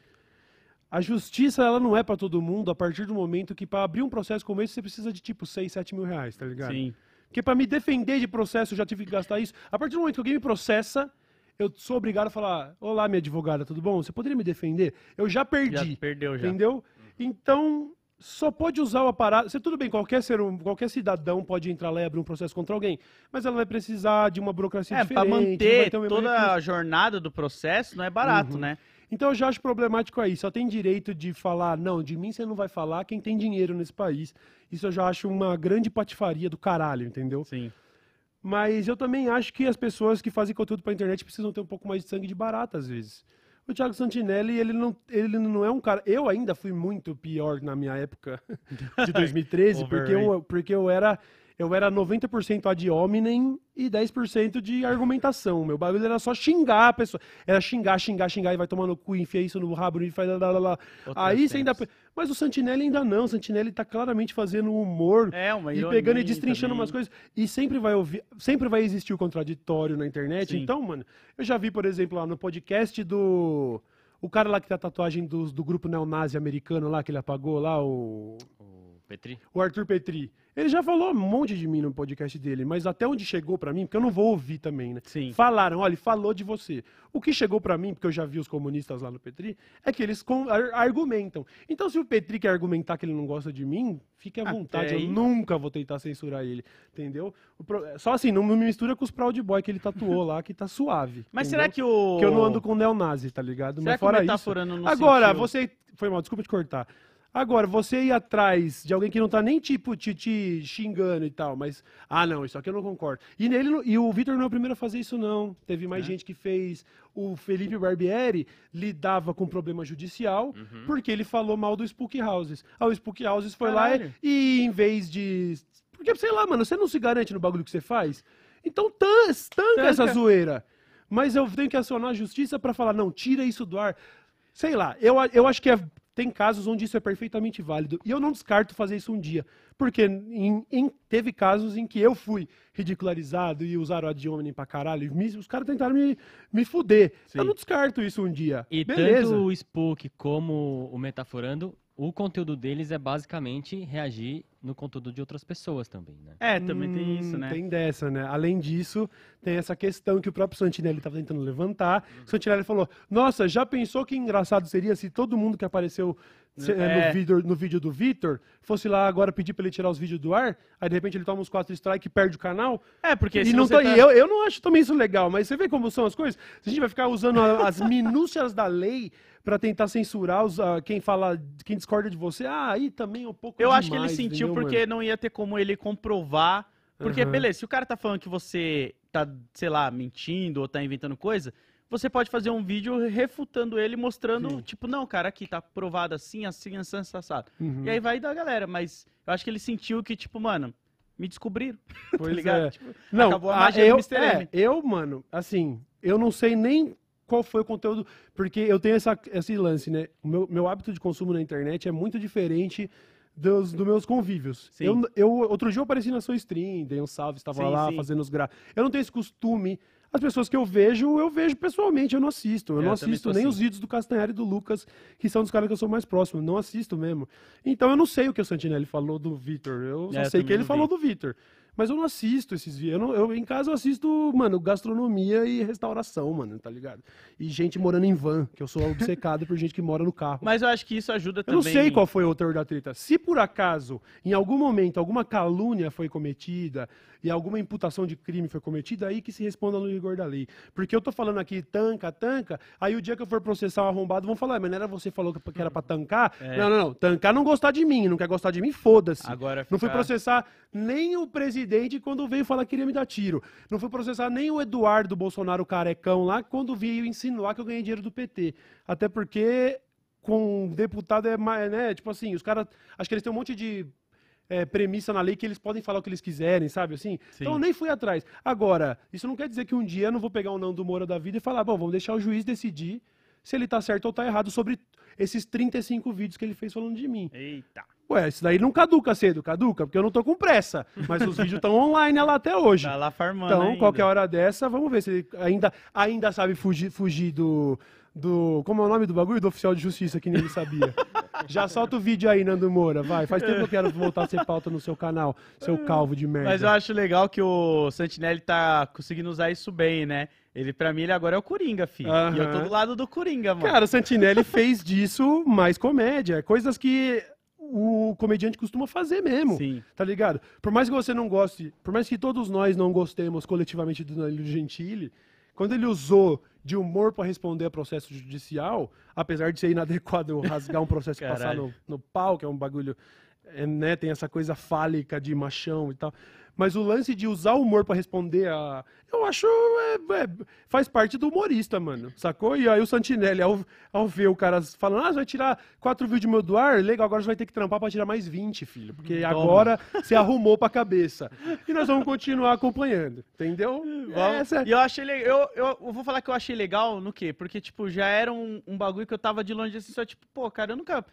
A justiça, ela não é pra todo mundo a partir do momento que pra abrir um processo como esse você precisa de tipo 6, 7 mil reais, tá ligado? Sim. Porque pra me defender de processo eu já tive que gastar isso. A partir do momento que alguém me processa, eu sou obrigado a falar: Olá, minha advogada, tudo bom? Você poderia me defender? Eu já perdi. Já perdeu já. Entendeu? Então, só pode usar o aparato. Se tudo bem, qualquer ser hum- qualquer cidadão pode entrar lá e abrir um processo contra alguém, mas ela vai precisar de uma burocracia É, diferente. vai manter toda a jornada do processo não é barato, Uhum. né? Então eu já acho problemático aí. Só tem direito de falar, não, de mim você não vai falar quem tem dinheiro nesse país. Isso eu já acho uma grande patifaria do caralho, entendeu? Sim. Mas eu também acho que as pessoas que fazem conteúdo pra internet precisam ter um pouco mais de sangue de barata, às vezes. O Thiago Santinelli, ele não, ele não é um cara. Eu ainda fui muito pior na minha época de 2013, porque eu, porque eu era. Eu era 90% ad hominem e 10% de argumentação. Meu bagulho era só xingar a pessoa. Era xingar, xingar, xingar e vai tomar no cu, enfia isso no rabo e faz. Lá, lá, lá. Aí você ainda. Mas o Santinelli ainda não. O Santinelli tá claramente fazendo humor É, uma e pegando e destrinchando também. umas coisas. E sempre vai ouvir, sempre vai existir o contraditório na internet. Sim. Então, mano, eu já vi, por exemplo, lá no podcast do. O cara lá que tem a tatuagem do, do grupo neonazi americano lá, que ele apagou lá, o. O Petri. O Arthur Petri. Ele já falou um monte de mim no podcast dele, mas até onde chegou pra mim, porque eu não vou ouvir também, né? Sim. Falaram, olha, ele falou de você. O que chegou pra mim, porque eu já vi os comunistas lá no Petri, é que eles argumentam. Então, se o Petri quer argumentar que ele não gosta de mim, fique à Até vontade. aí. Eu nunca vou tentar censurar ele, entendeu? Pro- Só assim, não me mistura com os Proud Boy que ele tatuou lá, que tá suave. Mas entendeu? será que o. Porque eu não ando com neonazi, tá ligado? Será Mas que fora isso. Agora, sentiu- você. Foi mal, desculpa te cortar. Agora, você ir atrás de alguém que não tá nem tipo te, te xingando e tal, mas. Ah, não, isso aqui eu não concordo. E, nele, e o Vitor não é o primeiro a fazer isso, não. Teve mais É. gente que fez. O Felipe Barbieri lidava com problema judicial porque ele falou mal do Spook Houses. Ah, o Spook Houses foi lá Caralho. e, e em vez de. Porque, sei lá, mano, você não se garante no bagulho que você faz. Então tan- tanca Tanca. essa zoeira. Mas eu tenho que acionar a justiça pra falar, não, tira isso do ar. Sei lá, eu, eu acho que é- tem casos onde isso é perfeitamente válido. E eu não descarto fazer isso um dia. Porque em- em- teve casos em que eu fui ridicularizado e usaram a de homem pra caralho. me- os caras tentaram me, me fuder. Sim. Eu não descarto isso um dia. E Beleza. tanto o Spook como o Metaforando, o conteúdo deles é basicamente reagir no conteúdo de outras pessoas também, né? É, também tem isso, Hum, né? Tem dessa, né? Além disso, tem essa questão que o próprio Santinelli estava tentando levantar. Uhum. O Santinelli falou: Nossa, já pensou que engraçado seria se todo mundo que apareceu se- É. no, vídeo, no vídeo do Vitor fosse lá agora pedir para ele tirar os vídeos do ar? Aí de repente ele toma uns quatro strikes e perde o canal? É, porque E se não tá- e eu, eu não acho também isso legal, mas você vê como são as coisas? Se a gente vai ficar usando as minúcias da lei para tentar censurar os, ah, quem fala, quem discorda de você, ah, aí também é um pouco Eu acho que ele demais, sentiu entendeu, porque mano? não ia ter como ele comprovar. Porque, Aham. beleza, se o cara tá falando que você tá, sei lá, mentindo ou tá inventando coisa, você pode fazer um vídeo refutando ele, mostrando, Sim. tipo, não, cara, aqui tá provado assim, assim, assim, assim, assado. Uhum. E aí vai da galera, mas eu acho que ele sentiu que, tipo, mano, me descobriram. Pois ligado? é. Tipo, Não, acabou a a- magia do eu, Mr. é, eu, mano, assim, eu não sei nem qual foi o conteúdo, porque eu tenho essa, esse lance, né? O meu, meu hábito de consumo na internet é muito diferente dos, dos meus convívios. Sim. Eu, eu, outro dia eu apareci na sua stream, dei um salve, estava Sim, lá sim. fazendo os gra... Eu não tenho esse costume, As pessoas que eu vejo, eu vejo pessoalmente, eu não assisto. Eu É, não assisto nem assim. os vídeos do Castanhari e do Lucas, que são dos caras que eu sou mais próximo. Não assisto mesmo. Então eu não sei o que o Santinelli falou do Vitor. Eu só É, sei que ele falou do Vitor. Mas eu não assisto esses vídeos. Eu, não- eu- em casa eu assisto, mano, gastronomia e restauração, mano, tá ligado? E gente morando em van, que eu sou obcecado por gente que mora no carro. Mas eu acho que isso ajuda Eu também. não sei qual foi o autor da treta. Se por acaso, em algum momento, alguma calúnia foi cometida e alguma imputação de crime foi cometida, aí que se responda no rigor da lei. Porque eu tô falando aqui tanca, tanca, aí o dia que eu for processar o arrombado, vão falar, "Ah, mas não era você que falou que era pra tancar? É. Não, não, não. Tancar não gostar de mim, não quer gostar de mim, foda-se. Agora Não fui ficar- processar nem o presidente quando veio falar que queria me dar tiro. Não fui processar nem o Eduardo Bolsonaro carecão lá quando veio insinuar que eu ganhei dinheiro do PT. Até porque com deputado é mais, né? Tipo assim, os caras. Acho que eles têm um monte de é, premissa na lei que eles podem falar o que eles quiserem, sabe? Assim. Então eu nem fui atrás. Agora, isso não quer dizer que um dia eu não vou pegar o não do Moura da vida e falar, bom, vamos deixar o juiz decidir se ele tá certo ou tá errado sobre esses 35 vídeos que ele fez falando de mim. Eita. Ué, isso daí não caduca cedo, caduca, porque eu não tô com pressa. Mas os vídeos estão online lá até hoje. Tá lá farmando. Então, ainda. qualquer hora dessa, vamos ver se ele ainda, ainda sabe fugir, fugir do, do. Como é o nome do bagulho? Do oficial de justiça, que nem ele sabia. Já solta o vídeo aí, Nando Moura, vai. Faz tempo que eu quero voltar a ser pauta no seu canal, seu calvo de merda. Mas eu acho legal que o Santinelli tá conseguindo usar isso bem, né? Ele, pra mim, ele agora é o Coringa, filho. E eu tô do lado do Coringa, mano. Cara, o Santinelli fez disso mais comédia. Coisas que o comediante costuma fazer mesmo. Sim. Tá ligado? Por mais que você não goste, por mais que todos nós não gostemos coletivamente do Danilo Gentili, quando ele usou de humor pra responder a processo judicial, apesar de ser inadequado rasgar um processo e passar no, no pau, que é um bagulho, é, né, tem essa coisa fálica de machão e tal. Mas o lance de usar o humor pra responder a. Eu acho. é- é- faz parte do humorista, mano. Sacou? E aí o Santinelli, ao, ao ver o cara falando, ah, você vai tirar quatro vídeos meu do ar? Legal, agora você vai ter que trampar pra tirar mais 20, filho. Porque Toma. agora você arrumou pra cabeça. E nós vamos continuar acompanhando. Entendeu? Vamos. Essa- E eu achei legal. Eu, eu, eu vou falar que eu achei legal no quê? Porque, tipo, já era um, um bagulho que eu tava de longe assim, só tipo, pô, cara, eu nunca.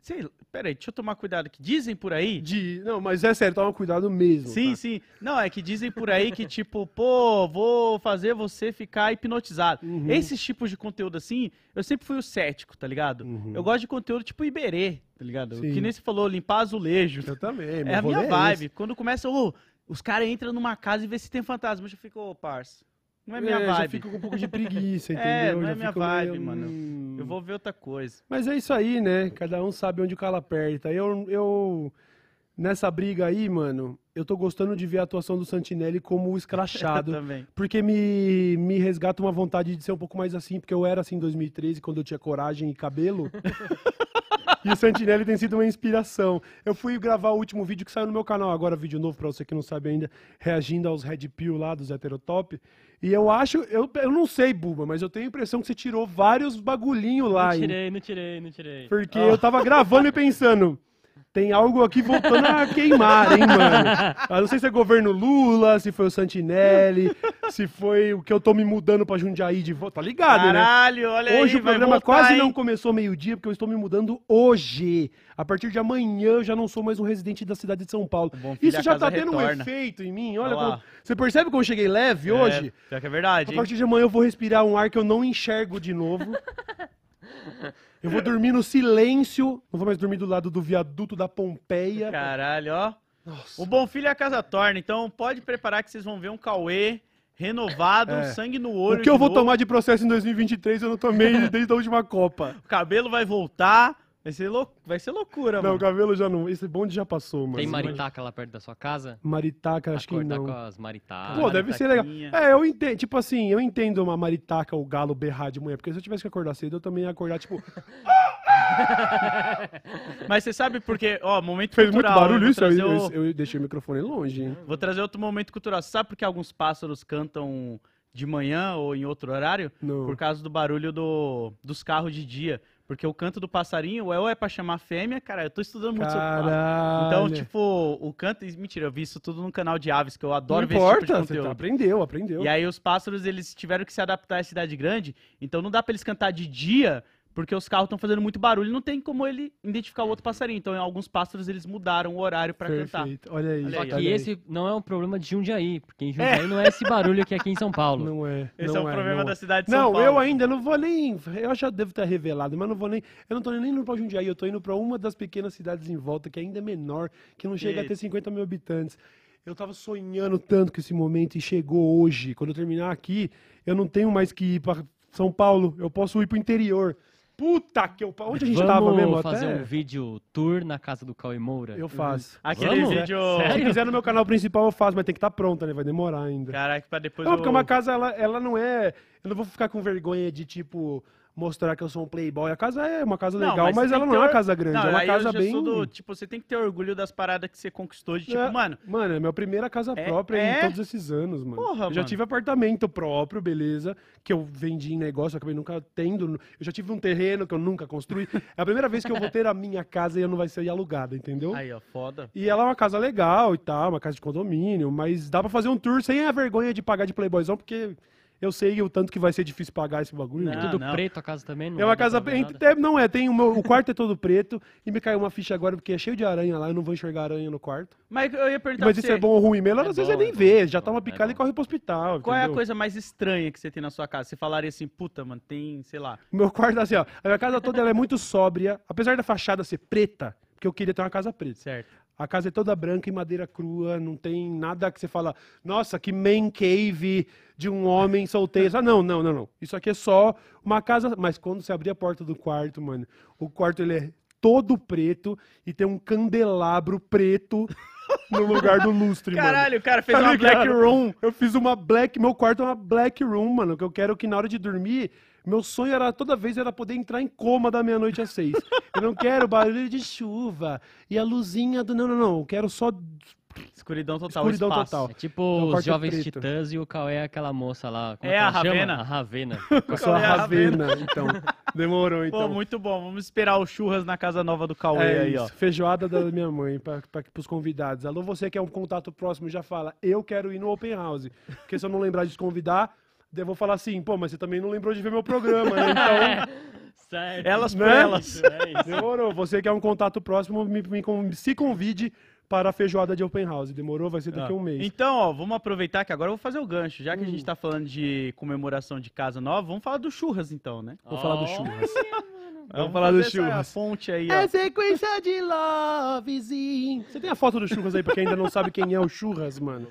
Sei, peraí, deixa eu tomar cuidado aqui. Dizem por aí. De... Não, mas é sério, toma cuidado mesmo. Sim, tá? sim. Não, é que dizem por aí que, tipo, pô, vou fazer você ficar hipnotizado. Uhum. Esses tipos de conteúdo assim, eu sempre fui o cético, tá ligado? Uhum. Eu gosto de conteúdo tipo Iberê, tá ligado? Sim. Que nem você falou, limpar azulejo. Eu também. É a minha rolê vibe. esse. Quando começa, ô, os caras entram numa casa e vê se tem fantasma. Eu já fico, ô, parça. Não é minha É, já vibe. fico com um pouco de preguiça, entendeu? É, não Já é minha vibe, meio, mano. hum. Eu vou ver outra coisa. Mas é isso aí, né? Cada um sabe onde o calo aperta. Eu, eu, nessa briga aí, mano, eu tô gostando de ver a atuação do Santinelli como escrachado. também. porque me, me resgata uma vontade de ser um pouco mais assim, porque eu era assim em 2013, quando eu tinha coragem e cabelo. e o Santinelli tem sido uma inspiração. Eu fui gravar o último vídeo que saiu no meu canal, agora vídeo novo pra você que não sabe ainda, reagindo aos Red Pill lá dos Heterotop. E eu acho, eu, eu não sei, Buba, mas eu tenho a impressão que você tirou vários bagulhinhos lá, Não hein? tirei, não tirei, não tirei. Porque eu tava gravando e pensando, tem algo aqui voltando a queimar, hein, mano? Eu não sei se é governo Lula, se foi o Santinelli, se foi o que eu tô me mudando pra Jundiaí de volta. Tá ligado, né? Caralho, olha aí, Hoje o vai programa voltar, quase hein? não começou meio-dia, porque eu estou me mudando hoje. A partir de amanhã eu já não sou mais um residente da cidade de São Paulo. bom filho, Isso a já casa tá tendo um retorna. efeito em mim. Olha, Olha lá. como- você percebe como eu cheguei leve É, hoje? pior que é verdade, A hein? partir de amanhã eu vou respirar um ar que eu não enxergo de novo. Eu vou dormir no silêncio. Não vou mais dormir do lado do viaduto da Pompeia. Caralho, ó. Nossa. O Bom Filho é a casa torna, então pode preparar que vocês vão ver um Cauê renovado, É. sangue no olho. O que eu vou novo. tomar de processo em 2023 eu não tomei desde a última Copa. O cabelo vai voltar. Vai ser, lou... vai ser loucura, Não, o mano. cabelo já não. Esse bonde já passou, mano. Tem maritaca lá perto da sua casa? Maritaca, acho que não. com as maritacas. Pô, deve ser legal. É, eu entendo. Tipo assim, eu entendo uma maritaca, o galo berrar de manhã. Porque se eu tivesse que acordar cedo, eu também ia acordar, tipo. Mas você sabe porque, ó, momento Fez muito cultural. barulho eu isso? vou Eu, eu, o... eu deixei o microfone longe, hein? vou trazer outro momento cultural. Você sabe por que alguns pássaros cantam de manhã ou em outro horário? Não. Por causa do barulho do... dos carros de dia. Porque o canto do passarinho ou é pra chamar fêmea, cara, eu tô estudando muito sobre. Caralho. Então, tipo, o canto. Mentira, eu vi isso tudo no canal de aves, que eu não adoro ver importa, esse tipo de conteúdo. tá- aprendeu, aprendeu. E aí os pássaros, eles tiveram que se adaptar à cidade grande, então não dá pra eles cantar de dia, Porque os carros estão fazendo muito barulho, não tem como ele identificar o outro passarinho. Então, em alguns pássaros, eles mudaram o horário pra cantar. Perfeito. Olha aí. Olha Só que olha aí. esse não é um problema de Jundiaí, porque em Jundiaí não é esse barulho que é aqui em São Paulo. Não é. Esse não é o problema não da cidade de São Não, Paulo. eu ainda não vou nem. Eu já devo ter revelado, mas não vou nem. Eu não tô nem indo pra Jundiaí, eu tô indo pra uma das pequenas cidades em volta, que ainda é menor, que não chega a ter Eita. 50 mil habitantes. Eu tava sonhando tanto com esse momento e chegou hoje. Quando eu terminar aqui, eu não tenho mais que ir pra São Paulo, eu posso ir pro interior. Puta que eu. Onde a gente Vamos tava mesmo? fazer Até um vídeo tour na casa do Cauê Moura? eu faço. Aquele Vamos? vídeo. Se quiser no meu canal principal, eu faço, mas tem que estar pronta, né? Vai demorar ainda. Caraca, pra depois. Não, eu- porque uma casa, ela, ela não é. Eu não vou ficar com vergonha de, tipo, mostrar que eu sou um playboy. A casa é uma casa Não, legal, mas mas, ela não é uma casa grande. Não, é uma casa bem. do- tipo, você tem que ter orgulho das paradas que você conquistou. De, tipo, É, mano, Mano, é minha primeira casa É- própria é? em todos esses anos, mano. Porra, eu já mano. tive apartamento próprio, beleza, que eu vendi em negócio, acabei nunca tendo. Eu já tive um terreno que eu nunca construí. É a primeira vez que eu vou ter a minha casa e eu não vai ser alugada, entendeu? aí, ó, foda. E ela é uma casa legal e tal, uma casa de condomínio, mas dá pra fazer um tour sem a vergonha de pagar de playboyzão, porque eu sei o tanto que vai ser difícil pagar esse bagulho. Não? Tudo não. preto a casa também? Não É uma casa é, Não é, tem o, meu, o quarto é todo preto e me caiu uma ficha agora porque é cheio de aranha lá, eu não vou enxergar aranha no quarto. Mas eu ia perguntar Mas isso você, é bom ou ruim mesmo? É Às vezes você nem é vê, bom, já é toma bom, é picada e corre pro hospital. Qual é a entendeu? coisa mais estranha que você tem na sua casa? Você falaria assim, puta, mano, tem, sei lá. O meu quarto, assim, ó. A minha casa toda ela é muito sóbria, apesar da fachada ser preta, porque eu queria ter uma casa preta. Certo. A casa é toda branca e madeira crua, não tem nada que você fala, nossa, que man cave de um homem solteiro. Ah, não, não, não, não. Isso aqui é só uma casa. Mas quando você abrir a porta do quarto, mano, o quarto ele é todo preto e tem um candelabro preto no lugar do lustre, mano. Caralho, o cara fez Tá uma ligado? black room. Eu fiz uma black, meu quarto é uma black room, mano, que eu quero que na hora de dormir, meu sonho era toda vez era poder entrar em coma da meia-noite às seis. Eu não quero barulho de chuva e a luzinha do não, não, não, eu quero só Escuridão total, Escuridão espaço. total. É tipo Então, os Jovens preto. Titãs e o Cauê é aquela moça lá. como É que a ela chama? Ravena. A Ravena. eu sou a é Ravena, então. Demorou Pô, então. muito bom. Vamos esperar o churras na casa nova do Cauê É aí, isso, ó. feijoada da minha mãe, para os convidados. Alô, você que é um contato próximo, já fala, eu quero ir no Open House. Porque se eu não lembrar de te convidar, eu vou falar assim, pô, mas você também não lembrou de ver meu programa, né? Então, Certo. Elas por Né? elas. É isso. demorou. Você que é um contato próximo, me, me se convide para a feijoada de Open House. Demorou? Vai ser daqui a um mês. Então, ó, vamos aproveitar que agora eu vou fazer o gancho. Já que a Hum. gente tá falando de comemoração de casa nova, vamos falar do churras então, né? Vou falar do churras. Vamos falar do fazer essa churras. fonte aí, ó. É sequência de lovezinho. Você tem a foto do churras aí pra quem ainda não sabe quem é o churras, mano?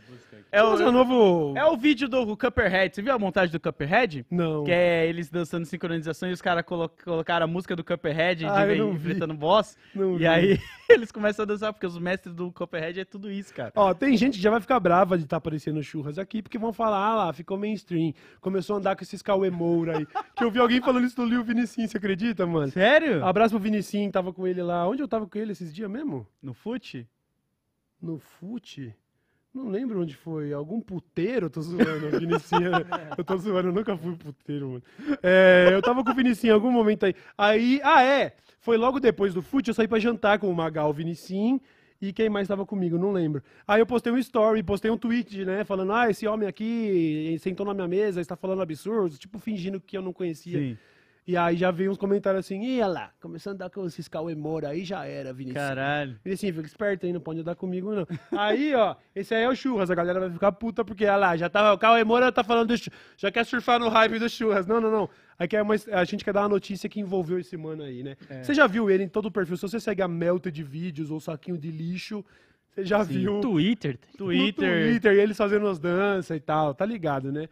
É Churras é o o, novo... é o vídeo do Cupperhead. Você viu a montagem do Cupperhead? Não. Que é eles dançando sincronização e os caras colo colocaram a música do Cupperhead Ah, de enfrentando o boss. Não E vi. aí eles começam a dançar, porque os mestres do Cupperhead é tudo isso, cara. Ó, tem gente que já vai ficar brava de estar aparecendo churras aqui, porque vão falar, ah lá, ficou mainstream. Começou a andar com esses Cauê Moura aí. que eu vi alguém falando isso do Lil Vinicinho, você acredita, mano? Sério? Abraço pro Vinicinho, tava com ele lá. Onde eu tava com ele esses dias mesmo? No fute? No fute? Não lembro onde foi. Algum puteiro? Eu tô zoando, o Vinicinho. eu tô zoando, eu nunca fui puteiro, mano. É, eu tava com o Vinicinho em algum momento aí. Aí, ah, é. Foi logo depois do fute, eu saí pra jantar com o Magal, o Vinicinho. E quem mais tava comigo? Não lembro. Aí eu postei um story, postei um tweet, né? Falando, ah, esse homem aqui sentou na minha mesa, está falando absurdos, tipo, fingindo que eu não conhecia. Sim. E aí já veio uns comentários assim, ih, olha lá, começando a dar com esses Cauê Moura, aí já era, Vinicius. Caralho. Assim, fica esperto aí, não pode andar comigo, não. Aí, ó, esse aí é o churras, a galera vai ficar puta, porque, olha lá, já tava, o Cauê Moura tá falando do já quer surfar no hype do churras. Não, não, não. Aí quer mais, a gente quer dar uma notícia que envolveu esse mano aí, né? Você já viu ele em todo o perfil, se você segue a Melta de vídeos ou saquinho de lixo, você já viu Twitter. no Twitter. Twitter, eles fazendo as danças e tal, tá ligado, né?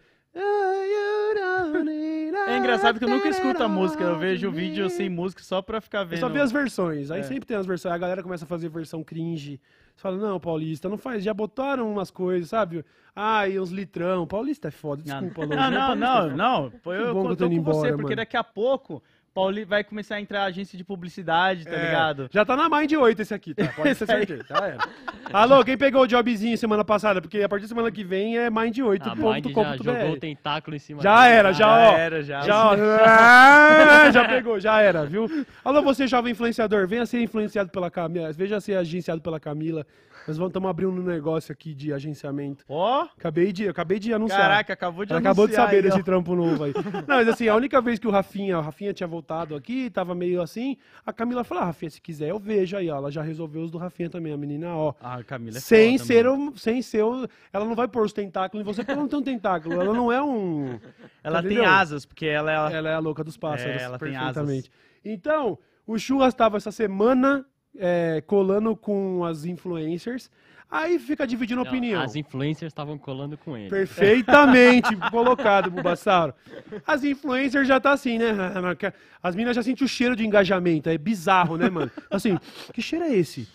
É engraçado que eu nunca escuto a música, eu vejo o vídeo sem música só pra ficar Eu vendo. só vi as versões. Aí É. sempre tem as versões. A galera começa a fazer versão cringe. Você fala, não, Paulista, não faz. Já botaram umas coisas, sabe? Ah, e uns litrão. Paulista é foda, desculpa, Lô. Não, não, não, não. Pô, eu, eu eu tô com você, porque daqui a pouco Pauli vai começar a entrar a agência de publicidade, tá É, ligado? Já tá na Mind 8 esse aqui, tá? Pode aí. certeza. Já era. Alô, quem pegou o jobzinho semana passada? Porque a partir da semana que vem é Mind 8. A Mind já jogou o Já, tentáculo em cima Já era, já, ó. era, já. Já, ó. Ah, já pegou, já era, viu? Alô, você jovem influenciador, venha ser influenciado pela Camila, veja ser agenciado pela Camila. Nós vamos estamos abrindo um negócio aqui de agenciamento. Ó, Acabei de, acabei de anunciar. caraca, acabou de Ela acabou de anunciar saber aí, ó. desse trampo novo aí. Não, mas assim, a única vez que o Rafinha, o Rafinha tinha voltado aqui, tava meio assim, a Camila falou, ah, Rafinha, se quiser eu vejo aí, ó. Ela já resolveu os do Rafinha também, a menina, ó. Ah, Camila é sem foda, ser, um, sem ser, um- ela não vai pôr os tentáculos em você porque ela não tem um tentáculo, ela não é um... Ela tem Entendeu? asas, porque ela é... Ela é a louca dos pássaros, É, ela tem perfeitamente. Então, o Churras estava essa semana é, colando com as influencers, aí fica dividindo Não, opinião. As influencers estavam colando com ele. Perfeitamente colocado, Bulbasauro. As influencers já tá assim, né? As minas já sentem o cheiro de engajamento. É bizarro, né, mano? Assim, que cheiro é esse?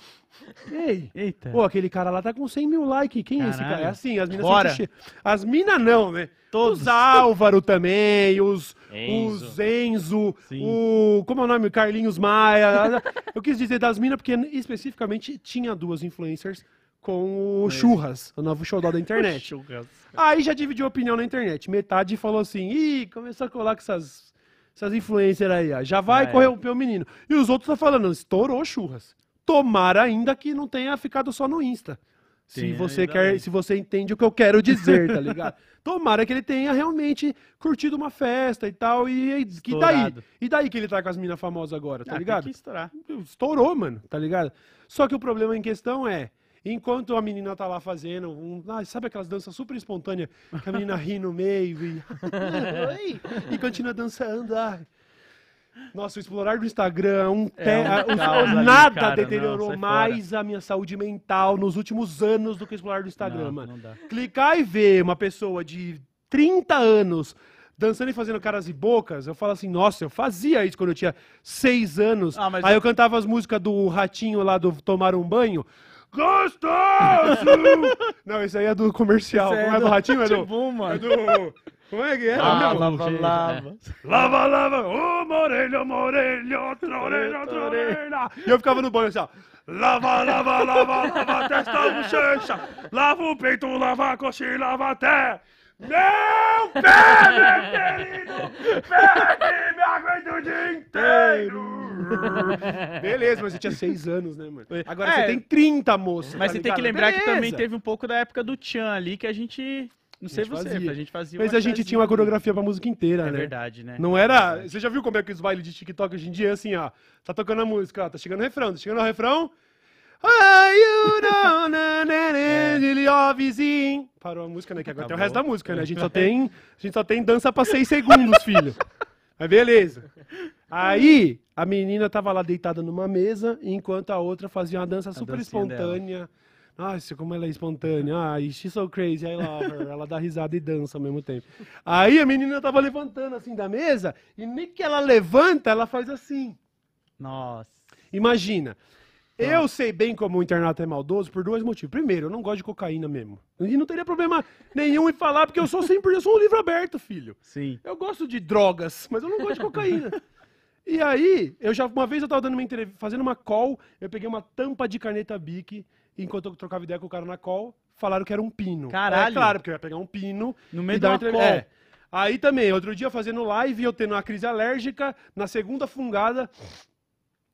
Ei, Eita. pô, aquele cara lá tá com 100 mil likes. Quem é esse cara? Caralho. É assim, as minas Bora. cheiro. As minas não, né? Todos. Os Álvaro também, os Enzo. os Enzo, Sim. o. Como é o nome? Carlinhos Maia. Eu quis dizer das minas porque especificamente tinha duas influencers com o Churras, o novo showdown da internet. Churras. Aí já dividiu opinião na internet. Metade falou assim: ih, começou a colar com essas, essas influencers aí, ó. Já vai É. corromper o menino. E os outros estão falando: estourou churras. Tomara ainda que não tenha ficado só no Insta. Se você quer, se você entende o que eu quero dizer, tá ligado? Tomara que ele tenha realmente curtido uma festa e tal. E, e daí? E daí que ele tá com as minas famosas agora, tá Ah, ligado? Tem que estourar. Estourou, mano, tá ligado? Só que o problema em questão é, enquanto a menina tá lá fazendo, um, ah, sabe aquelas danças super espontâneas, que a menina ri no meio e, e continua dançando, ai. Nossa, o explorar do Instagram, um É um nada cara, deteriorou não, sai mais a minha saúde mental nos últimos anos do que o explorar do Instagram, Não, mano. não. Clicar e ver uma pessoa de 30 anos dançando e fazendo caras e bocas, eu falo assim, nossa, eu fazia isso quando eu tinha 6 anos. Ah, Aí eu cantava as músicas do ratinho lá do Tomar um Banho. Gostoso! Não, esse aí é do comercial. Isso Não é do ratinho, é do... Bom, É mano. do... Como é que é? Ah, lava, gente, lava. Lava, lava, uma orelha, uma orelha, outra orelha, outra orelha. E eu ficava no banho assim, ó. Lava, lava, lava, lava a testa, a bochecha. Lava o peito, lava a coxinha, lava até. Meu pé, meu querido! Pé, me aguento o dia inteiro! Beleza, mas você tinha seis anos, né, mano? Agora É. você tem 30, moça. Mas tá você tem que ligado? lembrar que também Beleza. teve um pouco da época do Tchan ali, que a gente... Não sei você, fazia. a gente fazia Mas a gente tinha uma coreografia pra música inteira, É né? verdade, né? Não era. Você já viu como é que os bailes de TikTok hoje em dia é assim, ó? Tá tocando a música, ó, tá chegando o refrão, tá chegando o refrão. Vizinho? Parou a música, né? Que agora tem o Acabou. resto da música, né? A gente só tem, a gente só tem dança pra seis segundos, filho. Mas beleza. Aí, a menina tava lá deitada numa mesa, enquanto a outra fazia uma dança super dancinha dela. Nossa, como ela é espontânea. Ai, she's so crazy, I love her. Ela dá risada e dança ao mesmo tempo. Aí a menina tava levantando assim da mesa, e nem que ela levanta, ela faz assim. Nossa. Imagina. Eu sei bem como o internato é maldoso por dois motivos. Primeiro, eu não gosto de cocaína mesmo. E não teria problema nenhum em falar, porque eu sou sempre, eu sou um livro aberto, filho. Sim. Eu gosto de drogas, mas eu não gosto de cocaína. E aí, eu já uma vez eu tava dando uma entrevista, fazendo uma call, eu peguei uma tampa de caneta Bic, enquanto eu trocava ideia com o cara na call, falaram que era um pino. Caralho. É claro, porque eu ia pegar um pino No meio de dar uma uma entrev- call. É. Aí também, outro dia fazendo live, eu tendo uma crise alérgica, na segunda fungada,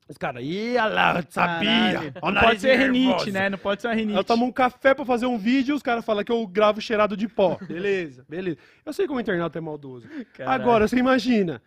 os caras, ia lá, sabia. Não pode ser nervoso." renite, né? Não pode ser uma renite. Eu tomo um café pra fazer um vídeo, os caras falam que eu gravo cheirado de pó. Beleza, beleza. Eu sei como o internato é maldoso. Caralho. Agora, você imagina,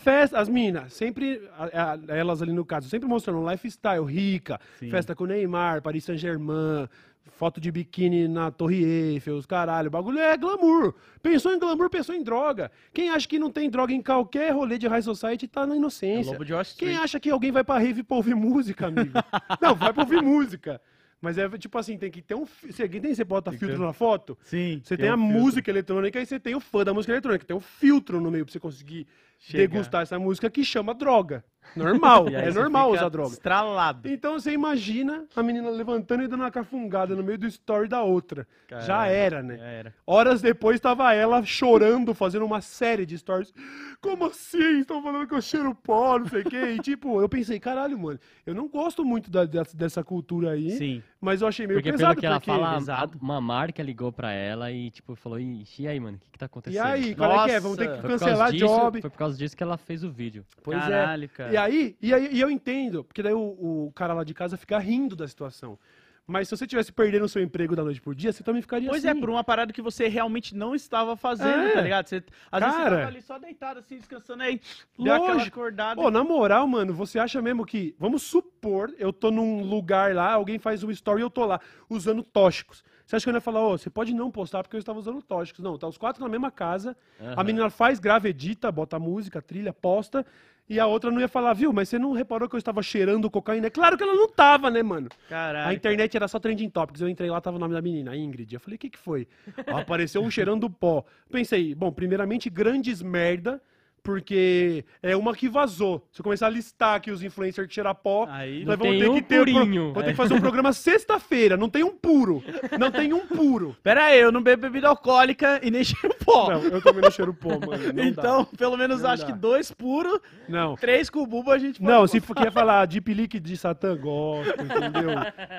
festa, as minas, sempre, a- a- elas ali no caso, sempre mostrando um lifestyle rica, Sim. festa com Neymar, Paris Saint-Germain, foto de biquíni na Torre Eiffel, os caralho, o bagulho é glamour. Pensou em glamour, pensou em droga. Quem acha que não tem droga em qualquer rolê de high society tá na É inocência. Wall Quem acha que alguém vai pra rave pra ouvir música, amigo? não, vai pra ouvir música. Mas é tipo assim, tem que ter um. Você, tem, você bota Tem que filtro ter- na foto, Sim. você tem, um a filtro. música eletrônica e você tem o fã da música eletrônica. Tem um filtro no meio pra você conseguir Chega. degustar essa música que chama droga. Normal, E é normal usar droga. Estralado. Então você imagina a menina levantando e dando uma cafungada no meio do story da outra. Já Caralho. era, né? Já era. Horas depois tava ela chorando, fazendo uma série de stories. Como assim? Estão falando que eu cheiro pó, não sei o quê. E tipo, eu pensei, caralho, mano, eu não gosto muito da- dessa, dessa cultura aí, Sim. mas eu achei meio Porque pesado. pelo que ela porque... fala, pesado. uma marca ligou pra ela e, tipo, falou, ixi, e aí, mano, o que que tá E acontecendo? aí, qual é que é? Vamos ter que cancelar disso- job. Foi por causa disso que ela fez o vídeo. Pois é. Caralho, cara. E aí, e aí, e eu entendo, porque daí o, o cara lá de casa fica rindo da situação. Mas se você tivesse perdendo o seu emprego da noite pro dia, você também ficaria Pois assim. é, por uma parada que você realmente não estava fazendo, É. tá ligado? Você, às vezes você Cara. tava ali só deitado assim, descansando aí, Lógico. acordada. Pô, na moral, mano, você acha mesmo que. Vamos supor, eu tô num lugar lá, alguém faz um story e eu tô lá, usando tóxicos. Você acha que eu ia falar, ô, você pode não postar porque eu estava usando tóxicos? Não, tá os quatro na mesma casa. A Aham. menina faz, grava, edita, bota música, trilha, posta. E a outra não ia falar, viu, mas você não reparou que eu estava cheirando cocaína? É claro que ela não tava, né, mano? Caralho. A internet era só trending topics. Eu entrei lá, tava o nome da menina, a Ingrid. Eu falei, o que que foi? Ó, apareceu um cheirando pó. Pensei, bom, primeiramente, grandes merda, porque é uma que vazou. Se eu começar a listar aqui os influencers que cheiram pó, Aí nós vamos ter um que ter... pro- purinho. Vou ter que fazer um programa sexta-feira. Não tem um puro. Não tem um puro. Pera aí, eu não bebo bebida alcoólica e nem cheiro pó. Não, eu também não cheiro pó, mano. Não dá. então, pelo menos Não acho dá. que dois puros, Não. três com bubo a gente pode Não, se for- quer falar Deep Leak de Satã, gosto, entendeu?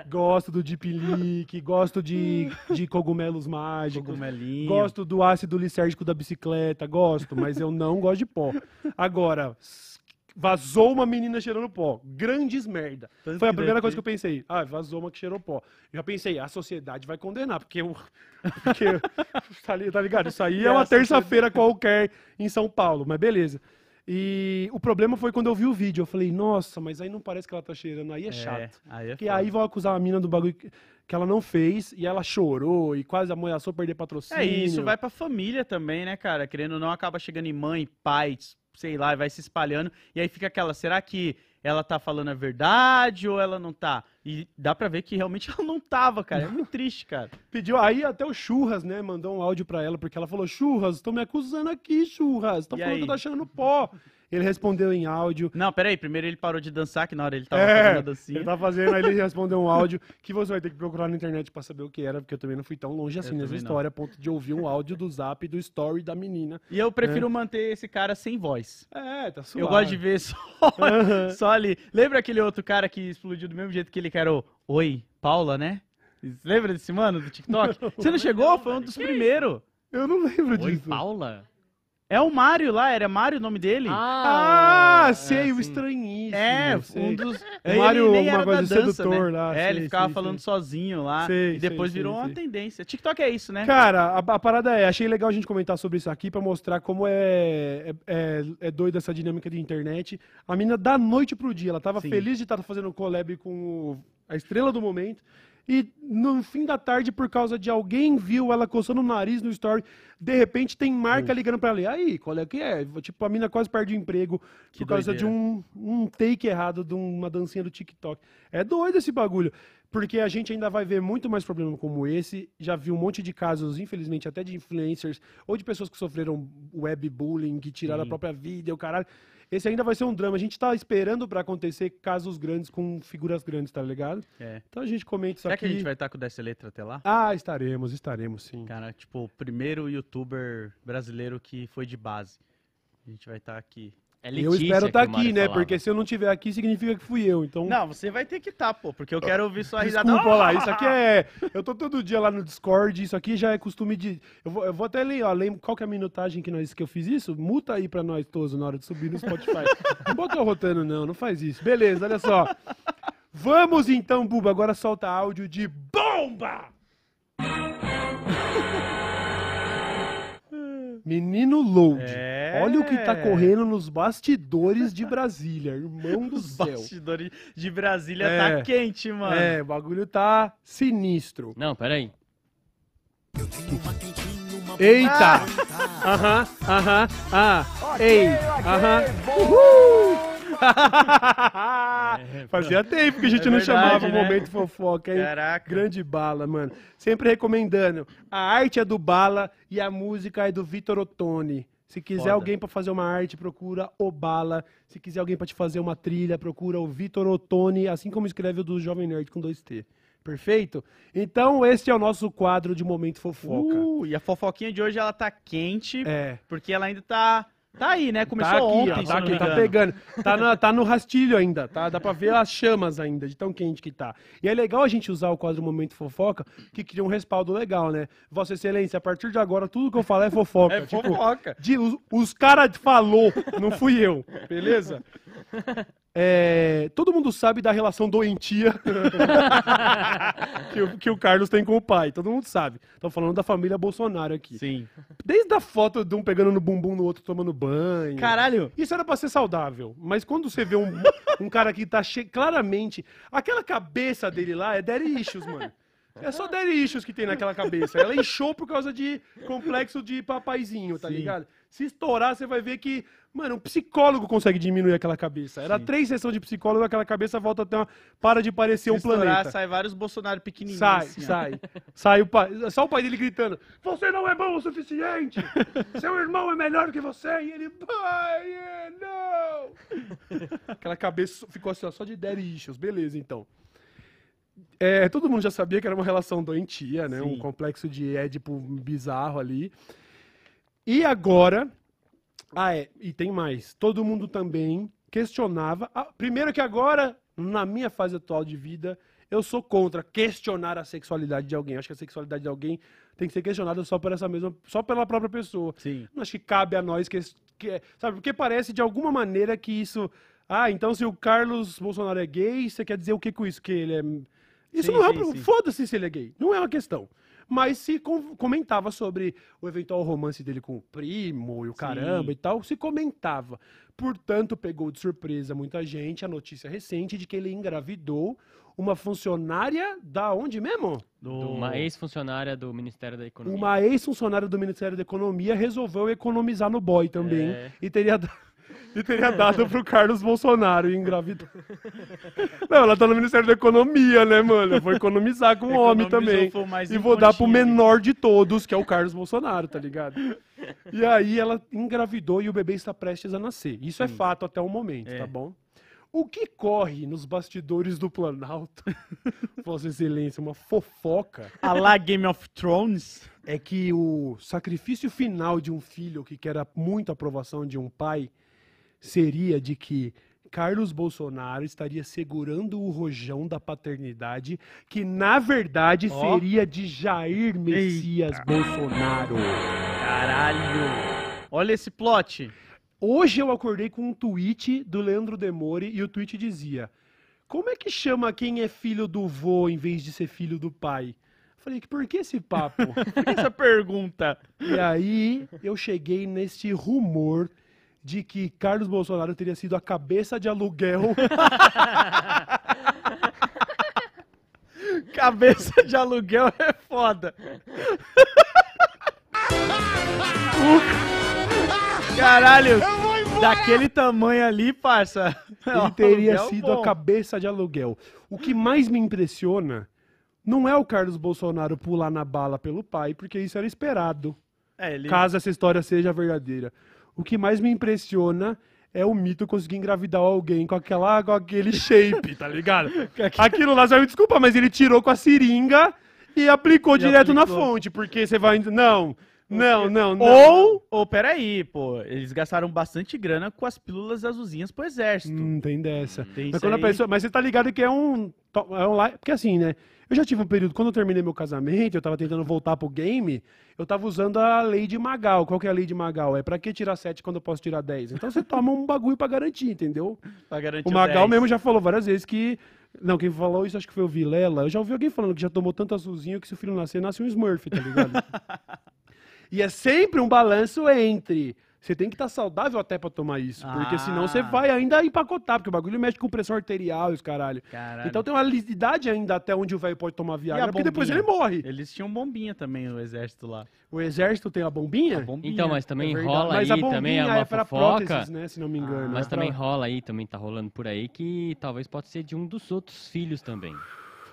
gosto do Deep Leak, gosto de, de cogumelos mágicos. Cogumelinho. Gosto do ácido lisérgico da bicicleta, gosto, mas eu não gosto de pó. Agora, vazou uma menina cheirando pó. Grandes merda. Tanto Foi a primeira daqui- coisa que eu pensei. Ah, vazou uma que cheirou pó. Já pensei, a sociedade vai condenar, porque eu. Porque, tá tá ligado? Isso aí é uma terça-feira qualquer em São Paulo, mas beleza. E o problema foi quando eu vi o vídeo. Eu falei, nossa, mas aí não parece que ela tá cheirando. Aí é chato. aí é Porque foda. aí vão acusar a mina do bagulho que ela não fez e ela chorou e quase ameaçou perder patrocínio. É, isso vai pra família também, né, cara? Querendo ou não, acaba chegando em mãe, pai, sei lá, e vai se espalhando. E aí fica aquela, será que ela tá falando a verdade ou ela não tá? E dá pra ver que realmente ela não tava, cara. É muito triste, cara. Pediu aí até o Churras, né? Mandou um áudio pra ela, porque ela falou: Churras, estão me acusando aqui, Churras. Estão falando aí? que eu tô achando pó. Ele respondeu em áudio. Não, peraí, primeiro ele parou de dançar, que na hora ele tava É, fazendo a dancinha. Ele tá fazendo, aí ele respondeu um áudio que você vai ter que procurar na internet pra saber o que era, porque eu também não fui tão longe assim nessa história, a ponto de ouvir um áudio do zap do story da menina. E eu prefiro manter esse cara sem voz. É, tá suave. Eu gosto de ver só, Aham. só ali. Lembra aquele outro cara que explodiu do mesmo jeito que ele que era o Oi, Paula, né? Lembra desse mano do TikTok? Você não chegou? Foi um dos primeiros. Eu não lembro Oi, disso. Paula? É o Mário lá, era Mário o nome dele? Ah, é, sei, o sim. estranhíssimo. É, sei. um dos. O Mário, ele nem alguma era coisa da dança, sedutor né? lá, É, ele sei, ficava sei, falando sei. sozinho lá. Sei, e depois sei, virou sei, uma sei. tendência. TikTok é isso, né? Cara, a, a parada é, achei legal a gente comentar sobre isso aqui pra mostrar como é, é, é, é doida essa dinâmica de internet. A mina da noite pro dia, ela tava Sim. feliz de estar fazendo collab com o- a estrela do momento. E no fim da tarde, por causa de alguém viu ela coçando o nariz no story, de repente tem marca ligando pra ela. Aí, qual é que é? Tipo, a mina quase perde o emprego Que por causa de um, um take errado de uma dancinha do TikTok. É doido esse bagulho. Porque a gente ainda vai ver muito mais problema como esse. Já vi um monte de casos, infelizmente, até de influencers ou de pessoas que sofreram webbullying, que tiraram a própria vida e o caralho. Esse ainda vai ser um drama. A gente tá esperando pra acontecer casos grandes com figuras grandes, tá ligado? É. Então a gente comenta isso Será aqui. que a gente vai estar com dessa letra até lá? Ah, estaremos, estaremos, sim. Cara, tipo, o primeiro youtuber brasileiro que foi de base. A gente vai estar aqui. É eu espero estar Mário aqui, né? falava. Porque se eu não estiver aqui, significa que fui eu. Então, Não, você vai ter que estar, pô, porque eu quero ouvir sua risada. Desculpa lá, isso aqui é. Eu tô todo dia lá no Discord, isso aqui já é costume de. Eu vou, eu vou até ler, ó. Lembra qual que é a minutagem que, nós, que eu fiz isso? Multa aí pra nós todos na hora de subir no Spotify. não bota rotando, não, não faz isso. Beleza, olha só. Vamos então, Buba, agora solta áudio de bomba! Menino Load. É. Olha o que tá correndo nos bastidores de Brasília, irmão do Os céu. bastidores de Brasília É. tá quente, mano. É, o bagulho tá sinistro. Não, peraí. Eita! Aham, aham, ah, ei, aham, uhul! Fazia tempo que a gente É não verdade, chamava o né? momento fofoca, hein? Caraca. Grande bala, mano. Sempre recomendando. A arte é do Bala e a música é do Vitor Ottoni. Se quiser Foda. alguém pra fazer uma arte, procura o Bala. Se quiser alguém pra te fazer uma trilha, procura o Vitor Ottoni, assim como escreve o do Jovem Nerd com dois T. Perfeito? Então, esse é o nosso quadro de momento fofoca. Uh, e a fofoquinha de hoje ela tá quente, É. porque ela ainda tá Tá aí, né? Começou tá aqui, ó, tá aqui, tá pegando. Tá, na- tá no rastilho ainda, tá? Dá pra ver as chamas ainda, de tão quente que tá. E é legal a gente usar o quadro Momento Fofoca, que cria um respaldo legal, né? Vossa Excelência, a partir de agora, tudo que eu falar é fofoca. É tipo, fofoca. de- os os caras falou, não fui eu, beleza? É, todo mundo sabe da relação doentia que, o, que o Carlos tem com o pai. Todo mundo sabe. Estamos falando da família Bolsonaro aqui. Sim. Desde a foto de um pegando no bumbum no outro tomando banho. Caralho. Isso era pra ser saudável. Mas quando você vê um, um cara que tá che... claramente. Aquela cabeça dele lá é daddy issues, mano. É só daddy issues que tem naquela cabeça. Ela inchou por causa de complexo de papaizinho, tá Sim. ligado? Se estourar, você vai ver que, mano, um psicólogo consegue diminuir aquela cabeça. Era Sim. três sessões de picólogo, aquela cabeça volta a ter uma. Para de parecer Se um estourar, planeta. sai vários Bolsonaro pequenininhos. Sai, assim, ó. sai. Sai o pai. Só o pai dele gritando: Você não é bom o suficiente! Seu irmão é melhor que você! E ele, pai, é, não! Aquela cabeça ficou assim, ó, só de daddy issues. Beleza, então. É, todo mundo já sabia que era uma relação doentia, né? Um Sim. complexo de Édipo bizarro ali. E agora. Ah, é, e tem mais. Todo mundo também questionava. ah, primeiro que agora, na minha fase atual de vida, eu sou contra questionar a sexualidade de alguém. Acho que a sexualidade de alguém tem que ser questionada só por essa mesma, só pela própria pessoa. Sim. Não acho que cabe a nós que, que sabe, porque parece de alguma maneira que isso, ah, então se o Carlos Bolsonaro é gay, você quer dizer o que com isso que ele é Isso Sim, não é sim, sim. foda-se se ele é gay, não é uma questão. Mas se com- comentava sobre o eventual romance dele com o primo e o caramba e tal, se comentava. Portanto, pegou de surpresa muita gente a notícia recente de que ele engravidou uma funcionária da onde mesmo? De Uma ex-funcionária do Ministério da Economia. Uma ex-funcionária do Ministério da Economia resolveu economizar no boy também É. e teria, da- e teria dado pro Carlos Bolsonaro e engravidou. Não, ela tá no Ministério da Economia, né, mano? Eu vou economizar com o homem também. E vou dar pro menor de todos, que é o Carlos Bolsonaro, tá ligado? E aí ela engravidou e o bebê está prestes a nascer. Isso é fato até o momento, É. tá bom? O que corre nos bastidores do Planalto, Vossa Excelência, uma fofoca, A lá Game of Thrones. é que o sacrifício final de um filho que quer a- muito a aprovação de um pai seria de que Carlos Bolsonaro estaria segurando o rojão da paternidade, que na verdade Ó. seria de Jair Messias Bolsonaro. Caralho. Olha esse plot. Hoje eu acordei com um tweet do Leandro Demore e o tweet dizia: Como é que chama quem é filho do vô em vez de ser filho do pai? Falei, que por que esse papo? Essa pergunta. E aí eu cheguei neste rumor de que Carlos Bolsonaro teria sido a cabeça de aluguel Cabeça de aluguel é foda. Caralho. Daquele tamanho ali, parça. ele teria Aluguel sido bom. a cabeça de aluguel. O que mais me impressiona não é o Carlos Bolsonaro pular na bala pelo pai, porque isso era esperado, É, ele... caso essa história seja verdadeira. O que mais me impressiona é o mito conseguir engravidar alguém com, aquela, com aquele shape, tá ligado? Aquilo lá, me desculpar, mas ele tirou com a seringa e aplicou E direto na aplicou. fonte, porque você vai... Não, não, não, não. Ou, ou, peraí, pô, eles gastaram bastante grana com as pílulas azulzinhas pro exército. Não tem dessa. Tem mas, quando a pessoa, mas você tá ligado que é um. É um porque assim, né? Eu já tive um período, quando eu terminei meu casamento, eu tava tentando voltar pro game, eu tava usando a lei de Magal. Qual que é a lei de Magal? É pra que tirar 7 quando eu posso tirar 10? Então você toma um bagulho pra garantir, entendeu? Pra garantir O Magal 10. mesmo já falou várias vezes que. Não, quem falou isso acho que foi o Vilela. Eu já ouvi alguém falando que já tomou tanto azulzinho que se o filho nascer, nasce um Smurf, tá ligado? e é sempre um balanço entre. Você tem que estar saudável até pra tomar isso. Porque senão você Ah. vai ainda empacotar, porque o bagulho mexe com pressão arterial e os caralho. Caralho. Então tem uma idade ainda até onde o velho pode tomar E a Viagra, porque depois ele morre. Eles tinham bombinha também no exército lá. O exército tem a bombinha? A bombinha. Então, mas também É rola Mas aí a também é uma é pra fofoca. próteses, né? Se não me engano. Mas É também pra- rola aí, também tá rolando por aí, que talvez pode ser de um dos outros filhos também.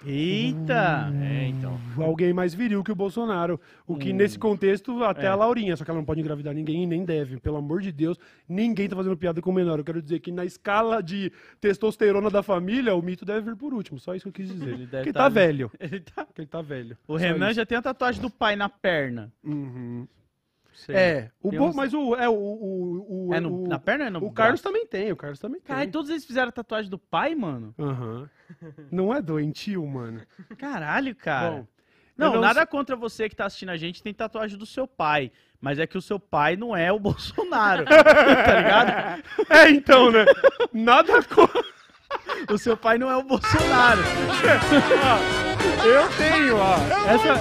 Eita! É, então. alguém mais viril que o Bolsonaro. O que, nesse contexto, até É. a Laurinha. Só que ela não pode engravidar ninguém e nem deve. Pelo amor de Deus, ninguém tá fazendo piada com o menor. Eu quero dizer que na escala de testosterona da família, o mito deve vir por último. Só isso que eu quis dizer. Ele deve Porque tá tá velho. Ele tá... Porque ele tá velho. O Só Renan isso. já tem a tatuagem do pai na perna. Uhum. Sei. É, o Tem Bo- uns- mas o. É, o, o, o, É no- o, na perna é no o Carlos braço? também tem, o Carlos também tem. Cara, e todos eles fizeram tatuagem do pai, mano? Aham. Não é doentio, mano. Caralho, cara. Bom, não, eu não nada contra você que tá assistindo a gente tem tatuagem do seu pai. Mas é que o seu pai não é o Bolsonaro. tá ligado? É, então, né? Nada contra. O seu pai não é o Bolsonaro. Eu tenho, ó. Essa,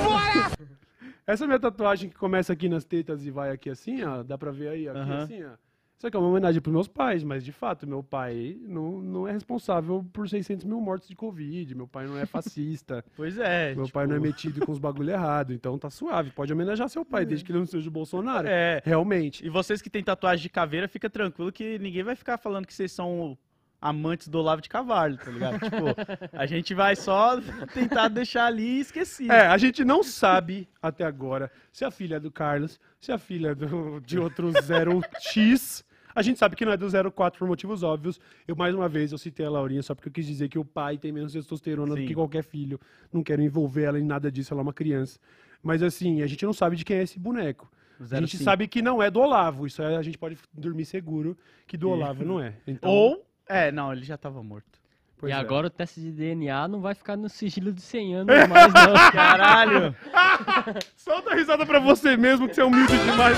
essa minha tatuagem que começa aqui nas tetas e vai aqui assim, ó. Dá pra ver aí, aqui Aham. assim, ó. Isso aqui é uma homenagem pros meus pais, mas de fato, meu pai não, não é responsável por 600 mil mortos de Covid. Meu pai não é fascista. Pois é. meu tipo, pai não é metido com os bagulho errado. Então tá suave. Pode homenagear seu pai, desde que ele não seja o Bolsonaro. É. Realmente. E vocês que têm tatuagem de caveira, fica tranquilo que ninguém vai ficar falando que vocês são amantes do Olavo de Carvalho, tá ligado? tipo, a gente vai só tentar deixar ali esquecido. É, a gente não sabe até agora se a filha é do Carlos, se a filha é do, de outro 0x. A gente sabe que não é do 04 por motivos óbvios. Eu, mais uma vez, eu citei a Laurinha só porque eu quis dizer que o pai tem menos testosterona Sim. do que qualquer filho. Não quero envolver ela em nada disso, ela é uma criança. Mas assim, a gente não sabe de quem é esse boneco. A gente 05. sabe que não é do Olavo. Isso é, a gente pode dormir seguro que do Olavo não é. Então, Ou, é, não, ele já tava morto. pois e é. agora o teste de DNA não vai ficar no sigilo de 100 anos mais, não. Caralho! Solta a risada pra você mesmo, que você é humilde demais.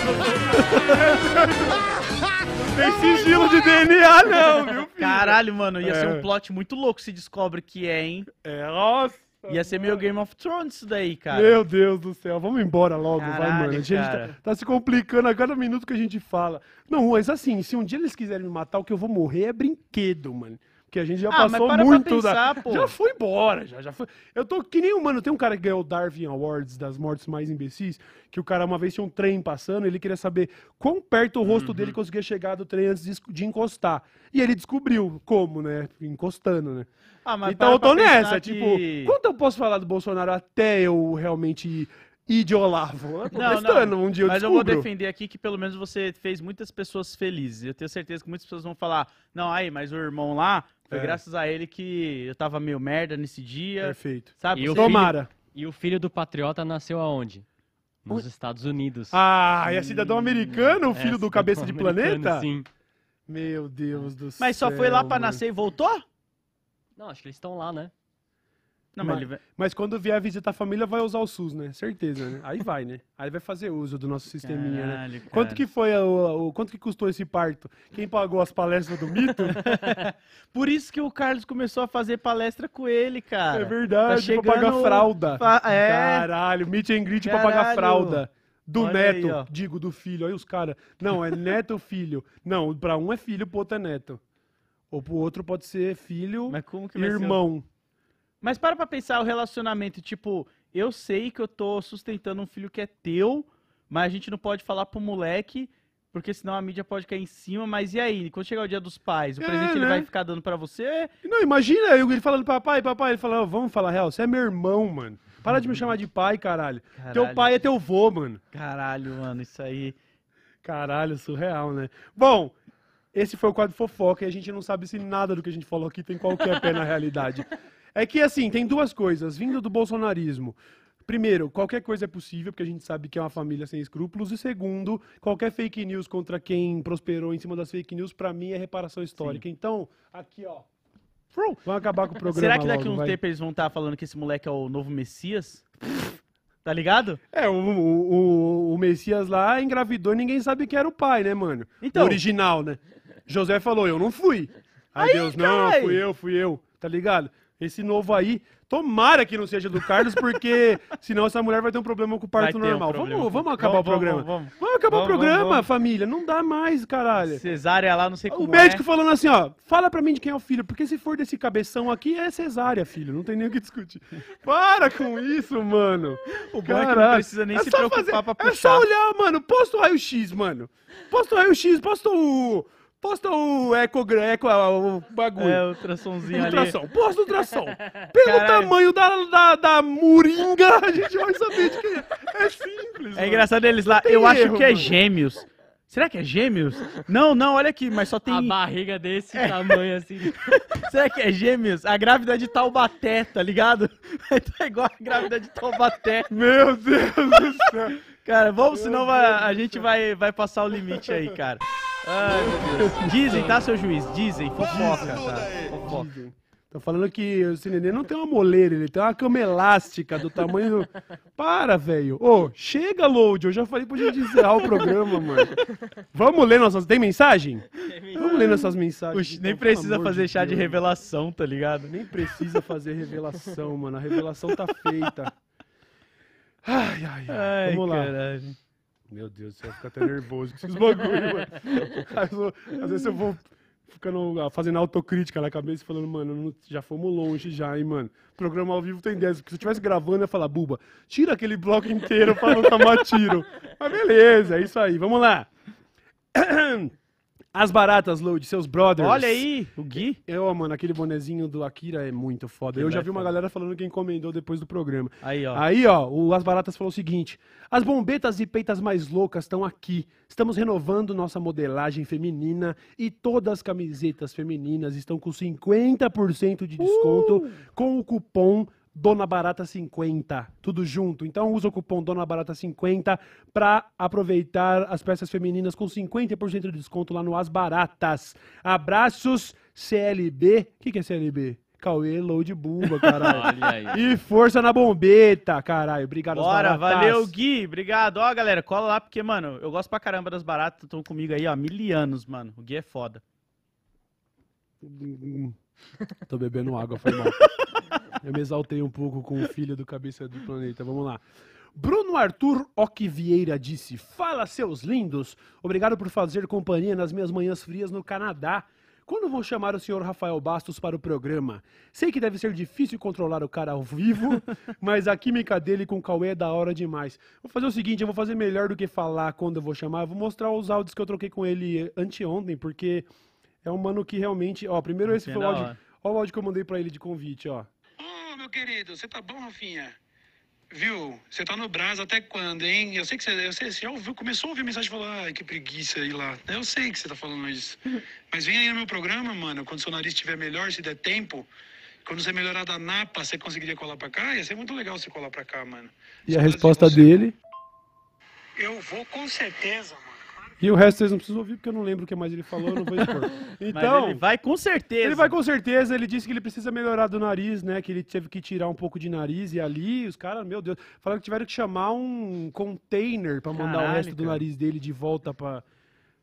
Não tem sigilo de DNA, não, viu, filho? Caralho, mano, ia ser É. um plot muito louco se descobre que é, hein? É, nossa. Ia ser meio Game of Thrones isso daí, cara. Meu Deus do céu, vamos embora logo, vai, Caralho, mano. A gente tá, tá se complicando a cada minuto que a gente fala. Não, mas assim, se um dia eles quiserem me matar, o que eu vou morrer é brinquedo, mano. Porque a gente já Ah, mas passou para pra muito pensar, da... pô. Já foi embora, já, já foi. Eu tô que nem um, mano, tem um cara que ganhou o Darwin Awards das mortes mais imbecis, que o cara uma vez tinha um trem passando, ele queria saber quão perto o rosto Uhum. dele conseguia chegar do trem antes de, de encostar. E ele descobriu como, né? Encostando, né? Ah, mas então para eu tô nessa, que- tipo, quanto eu posso falar do Bolsonaro até eu realmente ir de Olavo? Não, não, um dia eu Mas eu vou descubro. defender aqui que pelo menos você fez muitas pessoas felizes. Eu tenho certeza que muitas pessoas vão falar: não, aí, mas o irmão lá, foi É. graças a ele que eu tava meio merda nesse dia. Perfeito. Sabe? E o filho- Tomara. E o filho do patriota nasceu aonde? Nos Estados Unidos. Ah, é cidadão americano, o É, filho do cidadão cabeça de planeta? Sim. Meu Deus do céu. Mas só foi lá pra mano. nascer e voltou? Não, acho que eles estão lá, né? Não, Mas- mas vai- Mas quando vier visitar a família, vai usar o SUS, né? Certeza, né? Aí vai, né? Aí vai fazer uso do nosso sisteminha, né? Caralho, Quanto cara. que foi o, o- quanto que custou esse parto? Quem pagou as palestras do mito? Por isso que o Carlos começou a fazer palestra com ele, cara. é verdade, tá pra pagar chegando- fralda. Fa- É. Caralho, meet and greet pra pagar Caralho. fralda. Do Olha neto, aí, digo, do filho. Aí os caras. Não, é neto ou filho. Não, pra um é filho, pro outro é neto. Ou pro outro pode ser filho Mas como que e vai ser irmão. Mas para pra pensar o relacionamento, tipo, eu sei que eu tô sustentando um filho que é teu, mas a gente não pode falar pro moleque, porque senão a mídia pode cair em cima, mas e aí? Quando chegar o dia dos pais, o É, presente ele né? vai ficar dando pra você? Não, imagina eu- ele falando, papai, papai. Ele falando, vamos falar real, você é meu irmão, mano. Para de me chamar de pai, caralho. Teu Caralho. pai é teu vô, mano. Caralho, mano, isso aí. Caralho, surreal, né? Bom, esse foi o quadro fofoca e a gente não sabe se nada do que a gente falou aqui tem qualquer pé na realidade. É que, assim, tem duas coisas. Vindo do bolsonarismo. Primeiro, qualquer coisa é possível, porque a gente sabe que é uma família sem escrúpulos. E segundo, qualquer fake news contra quem prosperou em cima das fake news, pra mim, é reparação histórica. Então, aqui, ó. Vamos acabar com o programa Será que daqui a um vai. tempo eles vão estar falando que esse moleque é o novo Messias? Tá ligado? É, o, o, o- Messias lá engravidou e ninguém sabe que era o pai, né, mano? Então. O original, né? José falou, eu não fui. Aí, Deus, não, fui eu, fui eu, tá ligado? Esse novo aí, tomara que não seja do Carlos, porque senão essa mulher vai ter um problema com o parto um normal. problema. vamos, vamos acabar Vamos, o programa. vamos, Vamos, vamos. acabar o programa, família. Não dá mais, caralho. Cesárea lá, não sei O como médico é. falando assim, ó, fala pra mim de quem é o filho, porque se for desse cabeção aqui, é cesárea, filho, não tem nem o que discutir. Para com isso, mano. O bom é não precisa nem É se preocupar pra É puxar. só olhar, mano, posta o raio-x, mano. Posta o raio-x, posta o... Posta o ecogra, eco, o bagulho. É, o ultrassomzinho ali. ultrassom, posta o ultrassom. Pelo Caralho. tamanho da, da, da moringa, a gente vai saber de quem é. É simples, É mano. engraçado eles lá. Eu acho erro, que é mano. gêmeos. Será que é gêmeos? Não, não, olha aqui, mas só A tem. barriga desse tamanho assim. Será que é gêmeos? A grávida de Taubaté, tá ligado? tá igual a grávida de Taubaté. Meu Deus do céu. Cara, vamos, senão vai- a gente vai, vai passar o limite aí, cara. Ai, meu Deus. Dizem, tá, seu juiz? Dizem, fofoca, tá? Fofoca. Tá falando que esse neném não tem uma moleira, ele tem uma cama elástica do tamanho. do- Para, velho. Ô, chega, load. Eu já falei pra gente encerrar o programa, mano. Vamos ler nossas. Tem mensagem? Vamos ler nossas mensagens. Puxa, nem então, pelo precisa fazer chá de Deus. revelação, tá ligado? Nem precisa fazer revelação, mano. A revelação tá feita. Ai, ai, ai. Ai, Vamos lá. caralho. Meu Deus, você vai ficar até nervoso com esses bagulho, mano. Às vezes eu- vou ficando, ah, fazendo autocrítica na cabeça falando, mano, já fomos longe já, hein, mano. Programa ao vivo tem 10. Porque se eu estivesse gravando, eu ia falar, Buba, tira aquele bloco inteiro pra não tomar tiro. Mas beleza, é isso aí, vamos lá. As baratas, Load, seus brothers. Olha aí, o Gui. Eu, mano, aquele bonezinho do Akira é muito foda. Eu já vai vi uma galera falando que encomendou depois do programa. Aí, ó. Aí, ó, o As Baratas falou o seguinte: as bombetas e peitas mais loucas estão aqui. Estamos renovando nossa modelagem feminina e todas as camisetas femininas estão com 50% de desconto com o cupom Dona Barata 50, tudo junto. Então usa o cupom Dona Barata 50 para aproveitar as peças femininas com 50% de desconto lá no As Baratas. Abraços CLB. O que, que é CLB? Cauê Load Buba, caralho. E força na bombeta, caralho. Obrigado, Bora, valeu, Gui. Obrigado. Ó, galera, cola lá, porque, mano, eu gosto pra caramba das baratas. Estão comigo aí, ó, mil anos, mano. O Gui é foda. Tô bebendo água, foi mal. Eu me exaltei um pouco com o filho do cabeça do planeta. Vamos lá. Bruno Arthur Ock Vieira disse: Fala, seus lindos! Obrigado por fazer companhia nas minhas manhãs frias no Canadá. Quando vão chamar o senhor Rafael Bastos para o programa? Sei que deve ser difícil controlar o cara ao vivo, mas a química dele com o Cauê é da hora demais. Vou fazer o seguinte, eu vou fazer melhor do que falar quando eu vou chamar. Eu vou mostrar os áudios que eu troquei com ele anteontem, porque é um mano que realmente... Ó, primeiro esse foi o áudio... Ó o áudio que eu mandei pra ele de convite, ó. Meu querido, você tá bom, Rafinha? Viu? Você tá no Brás até quando, hein? Eu sei que você, eu sei, você já ouviu, começou a ouvir mensagem e falou, ai, que preguiça ir lá. Eu sei que você tá falando isso. Mas vem aí no meu programa, mano, quando seu nariz estiver melhor, se der tempo. Quando você melhorar da napa, você conseguiria colar pra cá? Ia ser muito legal você colar pra cá, mano. E Se a resposta você- dele... Eu vou com certeza, mano. E o resto vocês não precisam ouvir, porque eu não lembro o que mais ele falou, eu não vou expor. Mas Então... ele vai com certeza. Ele vai com certeza, ele disse que ele precisa melhorar do nariz, né? Que ele teve que tirar um pouco de nariz e ali os caras, meu Deus, falaram que tiveram que chamar um container pra mandar o Caralho, resto do cara. nariz dele de volta pra.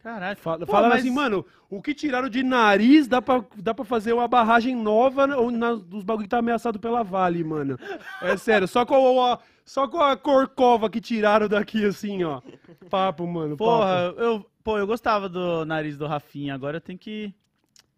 Caralho. Fala, Pô, falaram mas- assim, mano, o que tiraram de nariz dá pra, dá pra fazer uma barragem nova ou na, dos bagulho que tá ameaçado pela Vale, mano. É sério, só com a, só com a corcova que tiraram daqui, assim, ó. Papo, mano. Porra, papo. eu, pô, eu gostava do nariz do Rafinha. Agora eu tenho que.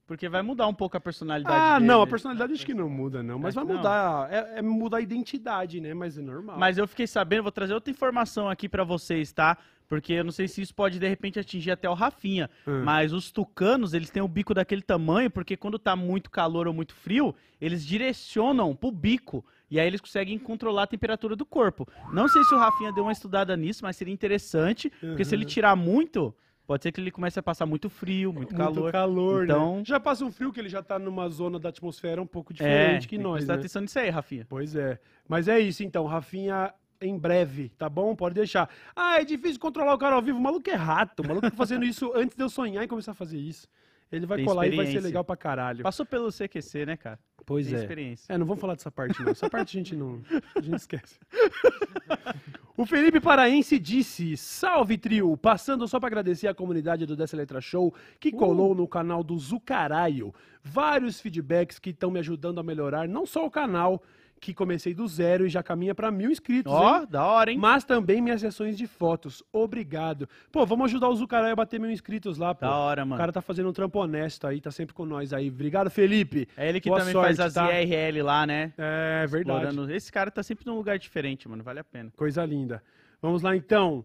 Porque vai mudar um pouco a personalidade Ah, dele. não, a personalidade acho que não muda, não. Mas Acho vai mudar. É, é mudar a identidade, né? Mas é normal. Mas eu fiquei sabendo, vou trazer outra informação aqui pra vocês, tá? Porque eu não sei se isso pode de repente atingir até o Rafinha. Hum. Mas os tucanos, eles têm o bico daquele tamanho, porque quando tá muito calor ou muito frio, eles direcionam pro bico. E aí eles conseguem controlar a temperatura do corpo. Não sei se o Rafinha deu uma estudada nisso, mas seria interessante. Porque se ele Uhum. tirar muito, pode ser que ele comece a passar muito frio, muito, calor. Muito calor, Então- né? Já passa um frio que ele já tá numa zona da atmosfera um pouco É, diferente que tem nós, prestar né? atenção nisso aí, Rafinha. Pois é. Mas é isso então, Rafinha em breve, tá bom? Pode deixar. Ah, é difícil controlar o cara ao vivo. O maluco é rato. O maluco tá fazendo isso antes de eu sonhar e comear a fazer isso. Ele vai Tem colar e vai ser legal pra caralho. Passou pelo CQC, né, cara? Pois Tem é. experiência. É, não vamos falar dessa parte, não. Essa parte a gente não. A gente esquece. O Felipe Paraense disse: Salve, trio! Passando só para agradecer a comunidade do Dessa Letra Show que colou no canal do Zucaraio. Vários feedbacks que estão me ajudando a melhorar, não só o canal, que comecei do zero e já caminha para mil inscritos. Ó, hein? da hora, hein? Mas também minhas sessões de fotos. Obrigado. Pô, vamos ajudar o Zucaraio a bater mil inscritos lá, pô. Da hora, O mano. cara tá fazendo um trampo honesto aí, tá sempre com nós aí. Obrigado, Felipe. É ele que Boa também sorte, faz as tá? IRL lá, né? É verdade. Explorando. Esse cara tá sempre num lugar diferente, mano. Vale a pena. Coisa linda. Vamos lá então.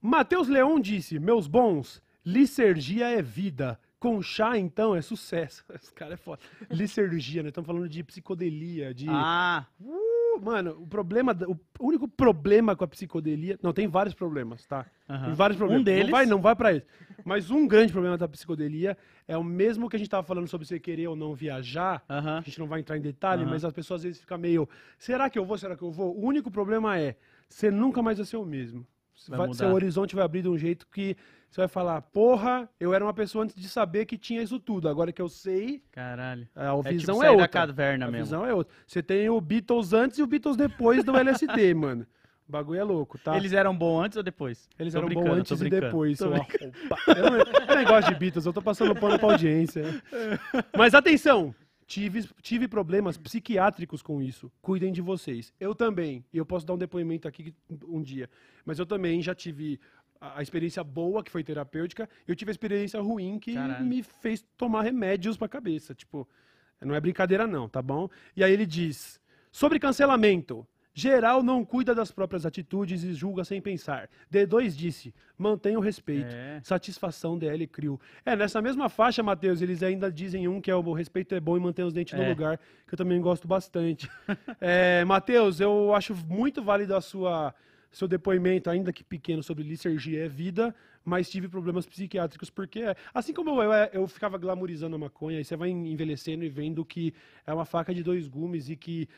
Matheus Leão disse: Meus bons, licergia é vida. Com chá, então, é sucesso. Esse cara é foda. Licergia, né? Estamos falando de psicodelia, de. Ah, Uh, mano, o problema. O único problema com a psicodelia. Não, tem vários problemas, tá? aham. Tem vários problemas. Um deles- Não vai, não vai pra isso. Mas um grande problema da psicodelia é o mesmo que a gente tava falando sobre você querer ou não viajar. Aham. A gente não vai entrar em detalhe, Aham. mas as pessoas às vezes ficam meio. Será que eu vou? Será que eu vou? O único problema é. Você nunca mais vai ser o mesmo. Vai vai- mudar. seu horizonte vai abrir de um jeito que você vai falar, porra, eu era uma pessoa antes de saber que tinha isso tudo. Agora que eu sei, Caralho. a É visão tipo é, sair da outra. caverna A mesmo. visão é outra. Você tem o Beatles antes e o Beatles depois do LSD, mano. O bagulho é louco, tá? Eles eram bons antes ou depois? Eles Tô eram bons antes e depois. Eu, nem gosto de Beatles, eu tô passando pano pra audiência. Mas atenção! Tive, tive problemas psiquiátricos com isso. Cuidem de vocês. Eu também. E eu posso dar um depoimento aqui um dia. Mas eu também já tive a a experiência boa, que foi terapêutica. Eu tive a experiência ruim, que Caralho. me fez tomar remédios pra cabeça. Tipo, não é brincadeira não, tá bom? E aí ele diz, sobre cancelamento. Geral não cuida das próprias atitudes e julga sem pensar. D2 disse, mantenha o respeito. É. Satisfação DL Crio. É, nessa mesma faixa, Matheus, eles ainda dizem um que é o respeito é bom e manter os dentes no É. lugar, que eu também gosto bastante. é, Matheus, eu acho muito válido a sua seu depoimento, ainda que pequeno, sobre licergia é vida, mas tive problemas psiquiátricos, porque é- assim como eu, eu, eu ficava glamorizando a maconha, aí você vai envelhecendo e vendo que é uma faca de dois gumes e que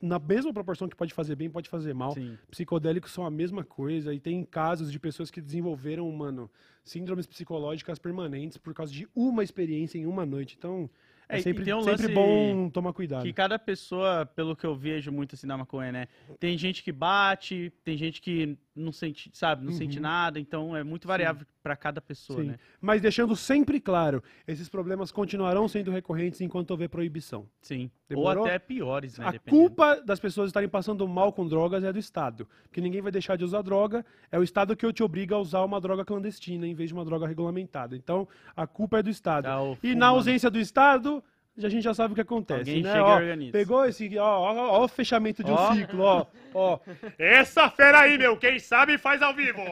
na mesma proporção que pode fazer bem, pode fazer mal. Sim. Psicodélicos são a mesma coisa e tem casos de pessoas que desenvolveram, mano, síndromes psicológicas permanentes por causa de uma experiência em uma noite. Então, é, É, sempre, um sempre bom tomar cuidado. Que cada pessoa, pelo que eu vejo muito assim na maconha, né? Tem gente que bate, tem gente que não sente, sabe, não sente Uhum. nada, então é muito variável pra cada pessoa, Sim. né? Mas deixando sempre claro, esses problemas continuarão sendo recorrentes enquanto houver proibição. Sim. Demorou? Ou até piores, né? A dependendo. culpa das pessoas estarem passando mal com drogas é do Estado. Porque ninguém vai deixar de usar droga. É o Estado que te obriga a usar uma droga clandestina em vez de uma droga regulamentada. Então, a culpa é do Estado. Tá, E na ausência do Estado, a gente já sabe o que acontece. Alguém né? chega e Ó, organiza. Pegou esse. Ó, ó, ó o fechamento de um Ó. ciclo, ó. ó. Essa fera aí, meu, quem sabe faz ao vivo.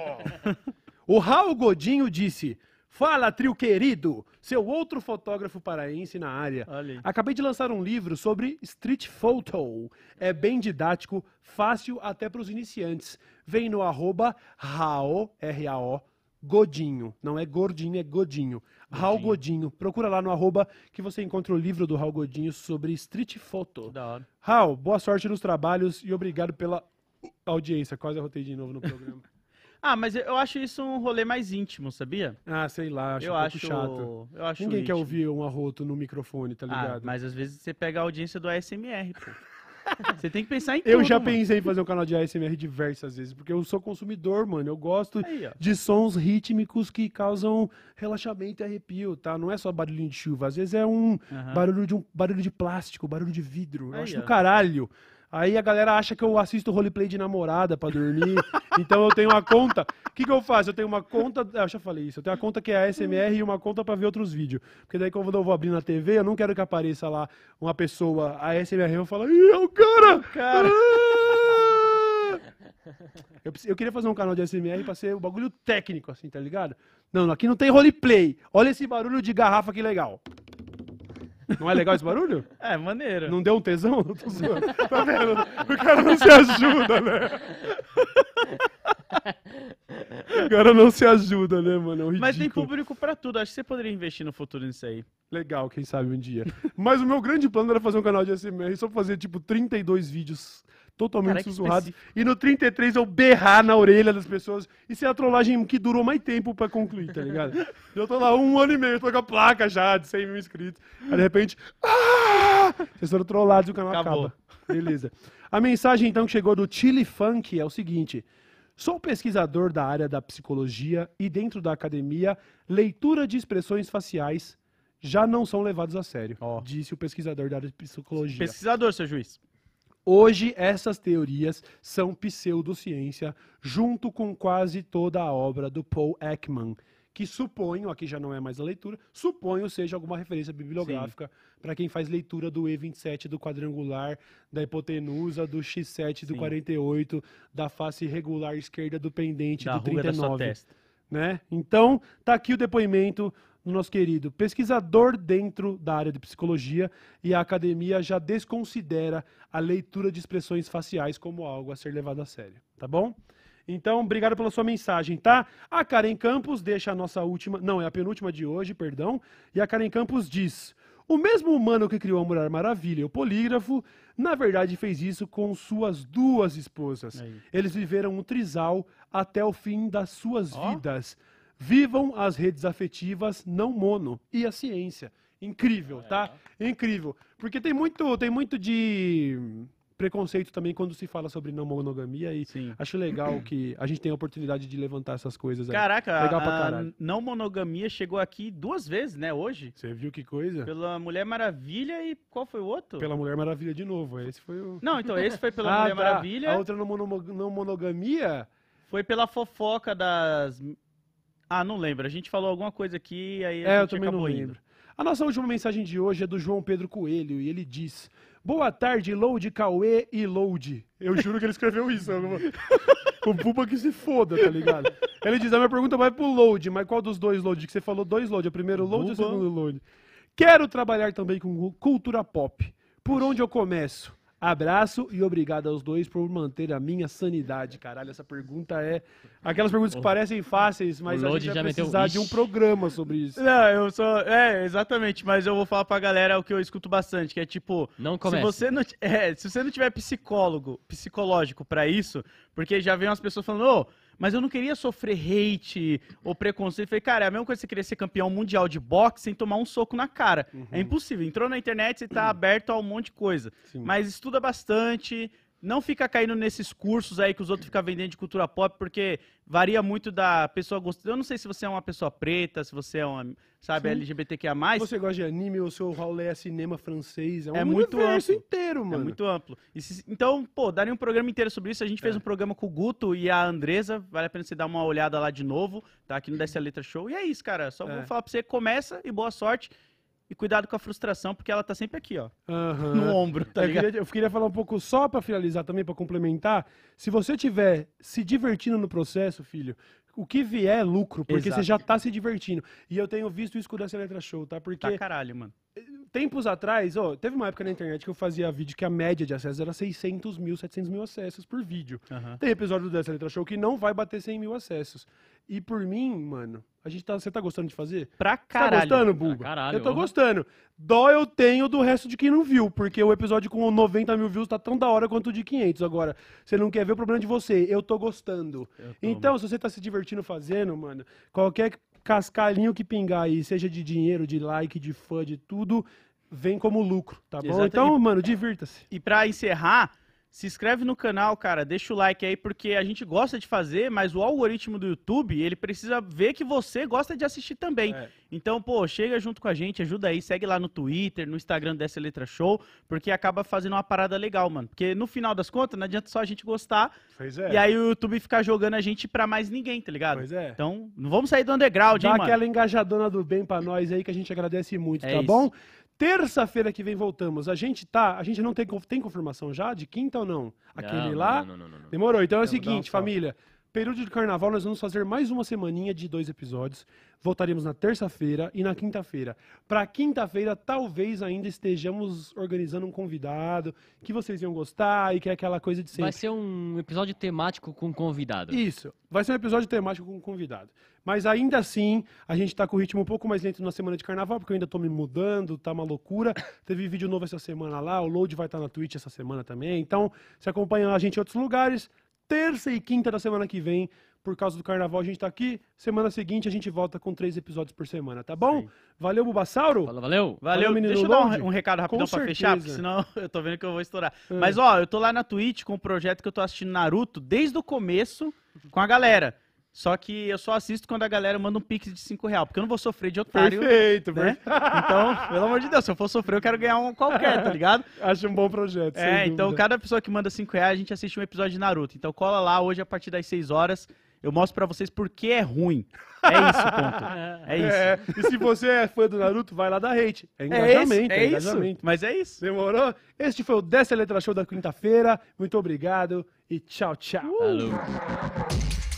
o Raul Godinho disse: Fala, trio querido, seu outro fotógrafo paraense na área. Acabei de lançar um livro sobre street photo. É bem didático, fácil até para os iniciantes. Vem no arroba Rao, R-A-O, Godinho. Não é gordinho, é Godinho. Raul Godinho. Procura lá no arroba que você encontra o livro do Raul Godinho sobre street photo. Da hora. Raul, boa sorte nos trabalhos e obrigado pela audiência. Quase arrotei de novo no programa. Ah, mas eu acho isso um rolê mais íntimo, sabia? ah, sei lá, acho eu um pouco acho chato. Eu acho Ninguém quer íntimo. ouvir um arroto no microfone, tá Ah, ligado? mas às vezes você pega a audiência do ASMR, pô. Você tem que pensar em Eu tudo, já mano. pensei em fazer um canal de ASMR diversas vezes, porque eu sou consumidor, mano. Eu gosto Aí, de sons rítmicos que causam relaxamento e arrepio, tá? Não é só barulhinho de chuva, às vezes é um Aham. barulho de um barulho de plástico, barulho de vidro. Eu Aí, acho do ó. caralho. Aí a galera acha que eu assisto roleplay de namorada pra dormir. então eu tenho uma conta. O que, que eu faço? Eu tenho uma conta. ah, Eu já falei isso. Eu tenho uma conta que é ASMR e uma conta pra ver outros vídeos. Porque daí quando eu vou abrir na TV, eu não quero que apareça lá uma pessoa ASMR e eu falo, ih, é o cara! Cara. Ah! Eu, eu queria fazer um canal de ASMR pra ser um bagulho técnico, assim, tá ligado? Não, aqui não tem roleplay. Olha esse barulho de garrafa que legal. Não é legal esse barulho? É, maneiro. Não deu um tesão? Não tô zoando. Tá vendo? O cara não se ajuda, né? O cara não se ajuda, né, mano? É um Mas tem público pra tudo. Acho que você poderia investir no futuro nisso aí. Legal, quem sabe um dia. Mas o meu grande plano era fazer um canal de ASMR só fazer, tipo, 32 vídeos totalmente Cara, que sussurrados. E no 33 eu berrar na orelha das pessoas. Isso é a trollagem que durou mais tempo pra concluir, tá ligado? Eu tô lá um ano e meio, tô com a placa já de 100 mil inscritos. Aí de repente. Ah! Vocês foram trollados e o canal Acabou. acaba. Beleza. A mensagem então que chegou do Chili Funk é o seguinte. Sou pesquisador da área da psicologia e dentro da academia, leitura de expressões faciais já não são levados a sério, Ó. disse o pesquisador da área de psicologia. Pesquisador, seu juiz. Hoje, essas teorias são pseudociência, junto com quase toda a obra do Paul Ekman, que suponho, aqui já não é mais a leitura, suponho seja alguma referência bibliográfica para quem faz leitura do E27, do quadrangular, da hipotenusa, do X7, do Sim. 48, da face regular esquerda do pendente, Da do ruga da sua 39 testa. né? Então, tá aqui o depoimento do nosso querido pesquisador dentro da área de psicologia e a academia já desconsidera a leitura de expressões faciais como algo a ser levado a sério, tá bom? Então, obrigado pela sua mensagem, tá? A Karen Campos deixa a nossa última, não, é a penúltima de hoje, perdão, e a Karen Campos diz: O mesmo humano que criou a Mulher Maravilha o Polígrafo, na verdade fez isso com suas duas esposas. Aí. Eles viveram um trisal até o fim das suas Ó. vidas. Vivam as redes afetivas não mono e a ciência. Incrível, tá? Incrível. Porque tem muito, tem muito de preconceito também quando se fala sobre não monogamia e Sim. acho legal que a gente tem a oportunidade de levantar essas coisas aí. Caraca, Legal pra caralho. não monogamia chegou aqui duas vezes, né, hoje? Você viu que coisa? Pela Mulher Maravilha e qual foi o outro? Pela Mulher Maravilha de novo. Esse foi o. Não, então esse foi pela Ah, Mulher tá. Maravilha, A outra não, mono- não monogamia? foi pela fofoca das... Ah, não lembro, a gente falou alguma coisa aqui, aí a É, eu também não acabou indo. lembro. A nossa última mensagem de hoje é do João Pedro Coelho e ele diz: Boa tarde, Load, Cauê e Load. Eu juro que ele escreveu isso. o Pupa que se foda, tá ligado? Ele diz: A minha pergunta vai pro Load, mas qual dos dois Load? Que você falou dois Load, o primeiro Load ou o Buba. segundo Load? Quero trabalhar também com cultura pop. Por onde eu começo? Abraço e obrigado aos dois por manter a minha sanidade. Caralho, essa pergunta é. Aquelas perguntas que parecem fáceis, mas o a gente vai já meteu, precisar de um programa sobre isso. Não, eu sou. É, exatamente, mas eu vou falar pra galera o que eu escuto bastante, que é tipo. Não Se comece. você não, é, se você não tiver psicólogo, psicológico pra isso, porque já vem umas pessoas falando, ô, mas eu não queria sofrer hate ou preconceito. Eu falei, cara, é a mesma coisa que você querer ser campeão mundial de boxe sem tomar um soco na cara. É impossível. Entrou na internet, você tá aberto a um monte de coisa. Sim. Mas estuda bastante. Não fica caindo nesses cursos aí que os outros ficam vendendo de cultura pop, porque varia muito da pessoa gostar. Eu não sei se você é uma pessoa preta, se você é uma, sabe, Sim. LGBTQIA+. Se você gosta de anime, o seu rolê é cinema francês. É um É muito universo amplo. inteiro, É mano. muito amplo. E se- então, pô, daria um programa inteiro sobre isso. A gente É. fez um programa com o Guto e a Andresa. Vale a pena você dar uma olhada lá de novo. Tá aqui no Desce a Letra Show. E é isso, cara. Só É. vou falar pra você, começa e boa sorte. E cuidado com a frustração, porque ela tá sempre aqui, ó. Aham. No ombro, tá eu, ligado? queria, eu queria falar um pouco só pra finalizar também, pra complementar. Se você tiver se divertindo no processo, filho, o que vier é lucro, porque Exato. você já tá se divertindo. E eu tenho visto isso com o Dessa Letra Show, tá? Porque Tá caralho, mano. tempos atrás, ó, teve uma época na internet que eu fazia vídeo que a média de acessos era 600 mil, 700 mil acessos por vídeo. Aham. Tem episódio do Dessa Letra Show que não vai bater 100 mil acessos. E por mim, mano, a gente tá, você tá gostando de fazer? Pra Você tá caralho. gostando, Buba? Caralho, eu tô gostando. Dó eu tenho do resto de quem não viu, porque o episódio com 90 mil views tá tão da hora quanto o de 500. Agora, você não quer ver o problema de você, eu tô gostando. Eu tô, então, se você tá se divertindo fazendo, mano, qualquer cascalhinho que pingar aí, seja de dinheiro, de like, de fã, de tudo, vem como lucro, tá bom? Exato. Então, mano, divirta-se. E pra encerrar, se inscreve no canal, cara, deixa o like aí, porque a gente gosta de fazer, mas o algoritmo do YouTube, ele precisa ver que você gosta de assistir também. É. Então, pô, chega junto com a gente, ajuda aí, segue lá no Twitter, no Instagram dessa Letra Show, porque acaba fazendo uma parada legal, mano. Porque no final das contas, não adianta só a gente gostar, Pois é. e aí o YouTube ficar jogando a gente pra mais ninguém, tá ligado? Pois é. Então, não vamos sair do underground, Dá hein, mano? aquela engajadona do bem pra nós aí que a gente agradece muito, É tá isso. bom? Terça-feira que vem voltamos. A gente tá. A gente não tem, tem confirmação já? De quinta ou não? Aquele Não, lá? Não, não, não, não. Demorou. Então é o seguinte, família. Período de carnaval, nós vamos fazer mais uma semaninha de dois episódios. Voltaremos na terça-feira e na quinta-feira. Para quinta-feira, talvez ainda estejamos organizando um convidado que vocês iam gostar e que é aquela coisa de sempre. Vai ser um episódio temático com convidado. Isso. Vai ser um episódio temático com convidado. Mas ainda assim, a gente tá com o ritmo um pouco mais lento na semana de carnaval, porque eu ainda tô me mudando, tá uma loucura. Teve vídeo novo essa semana lá, o Load vai estar na Twitch essa semana também. Então, se acompanha a gente em outros lugares, terça e quinta da semana que vem, por causa do carnaval, a gente tá aqui. Semana seguinte, a gente volta com três episódios por semana, tá bom? Sim. Valeu, Bulbasauro! Fala, valeu. Valeu, Valeu, menino deixa eu dar um, um recado rapidão Com pra fechar, porque certeza. senão eu tô vendo que eu vou estourar. Hum. Mas ó, eu tô lá na Twitch com um projeto que eu tô assistindo Naruto desde o começo com a galera. Só que eu só assisto quando a galera manda um pix de 5 real, porque eu não vou sofrer de otário. Perfeito, Né? Então, pelo amor de Deus, se eu for sofrer, eu quero ganhar um qualquer, tá ligado? Acho um bom projeto. sem É, então dúvida. cada pessoa que manda 5 reais, a gente assiste um episódio de Naruto. Então cola lá hoje a partir das 6 horas. Eu mostro pra vocês por que é ruim. É isso, ponto. É isso. É, e se você é fã do Naruto, vai lá dar hate. É É, engajamento, esse, é isso. engajamento. Mas é isso. Demorou? Este foi o Dessa Letra Show da quinta-feira. Muito obrigado e tchau, tchau. Falou.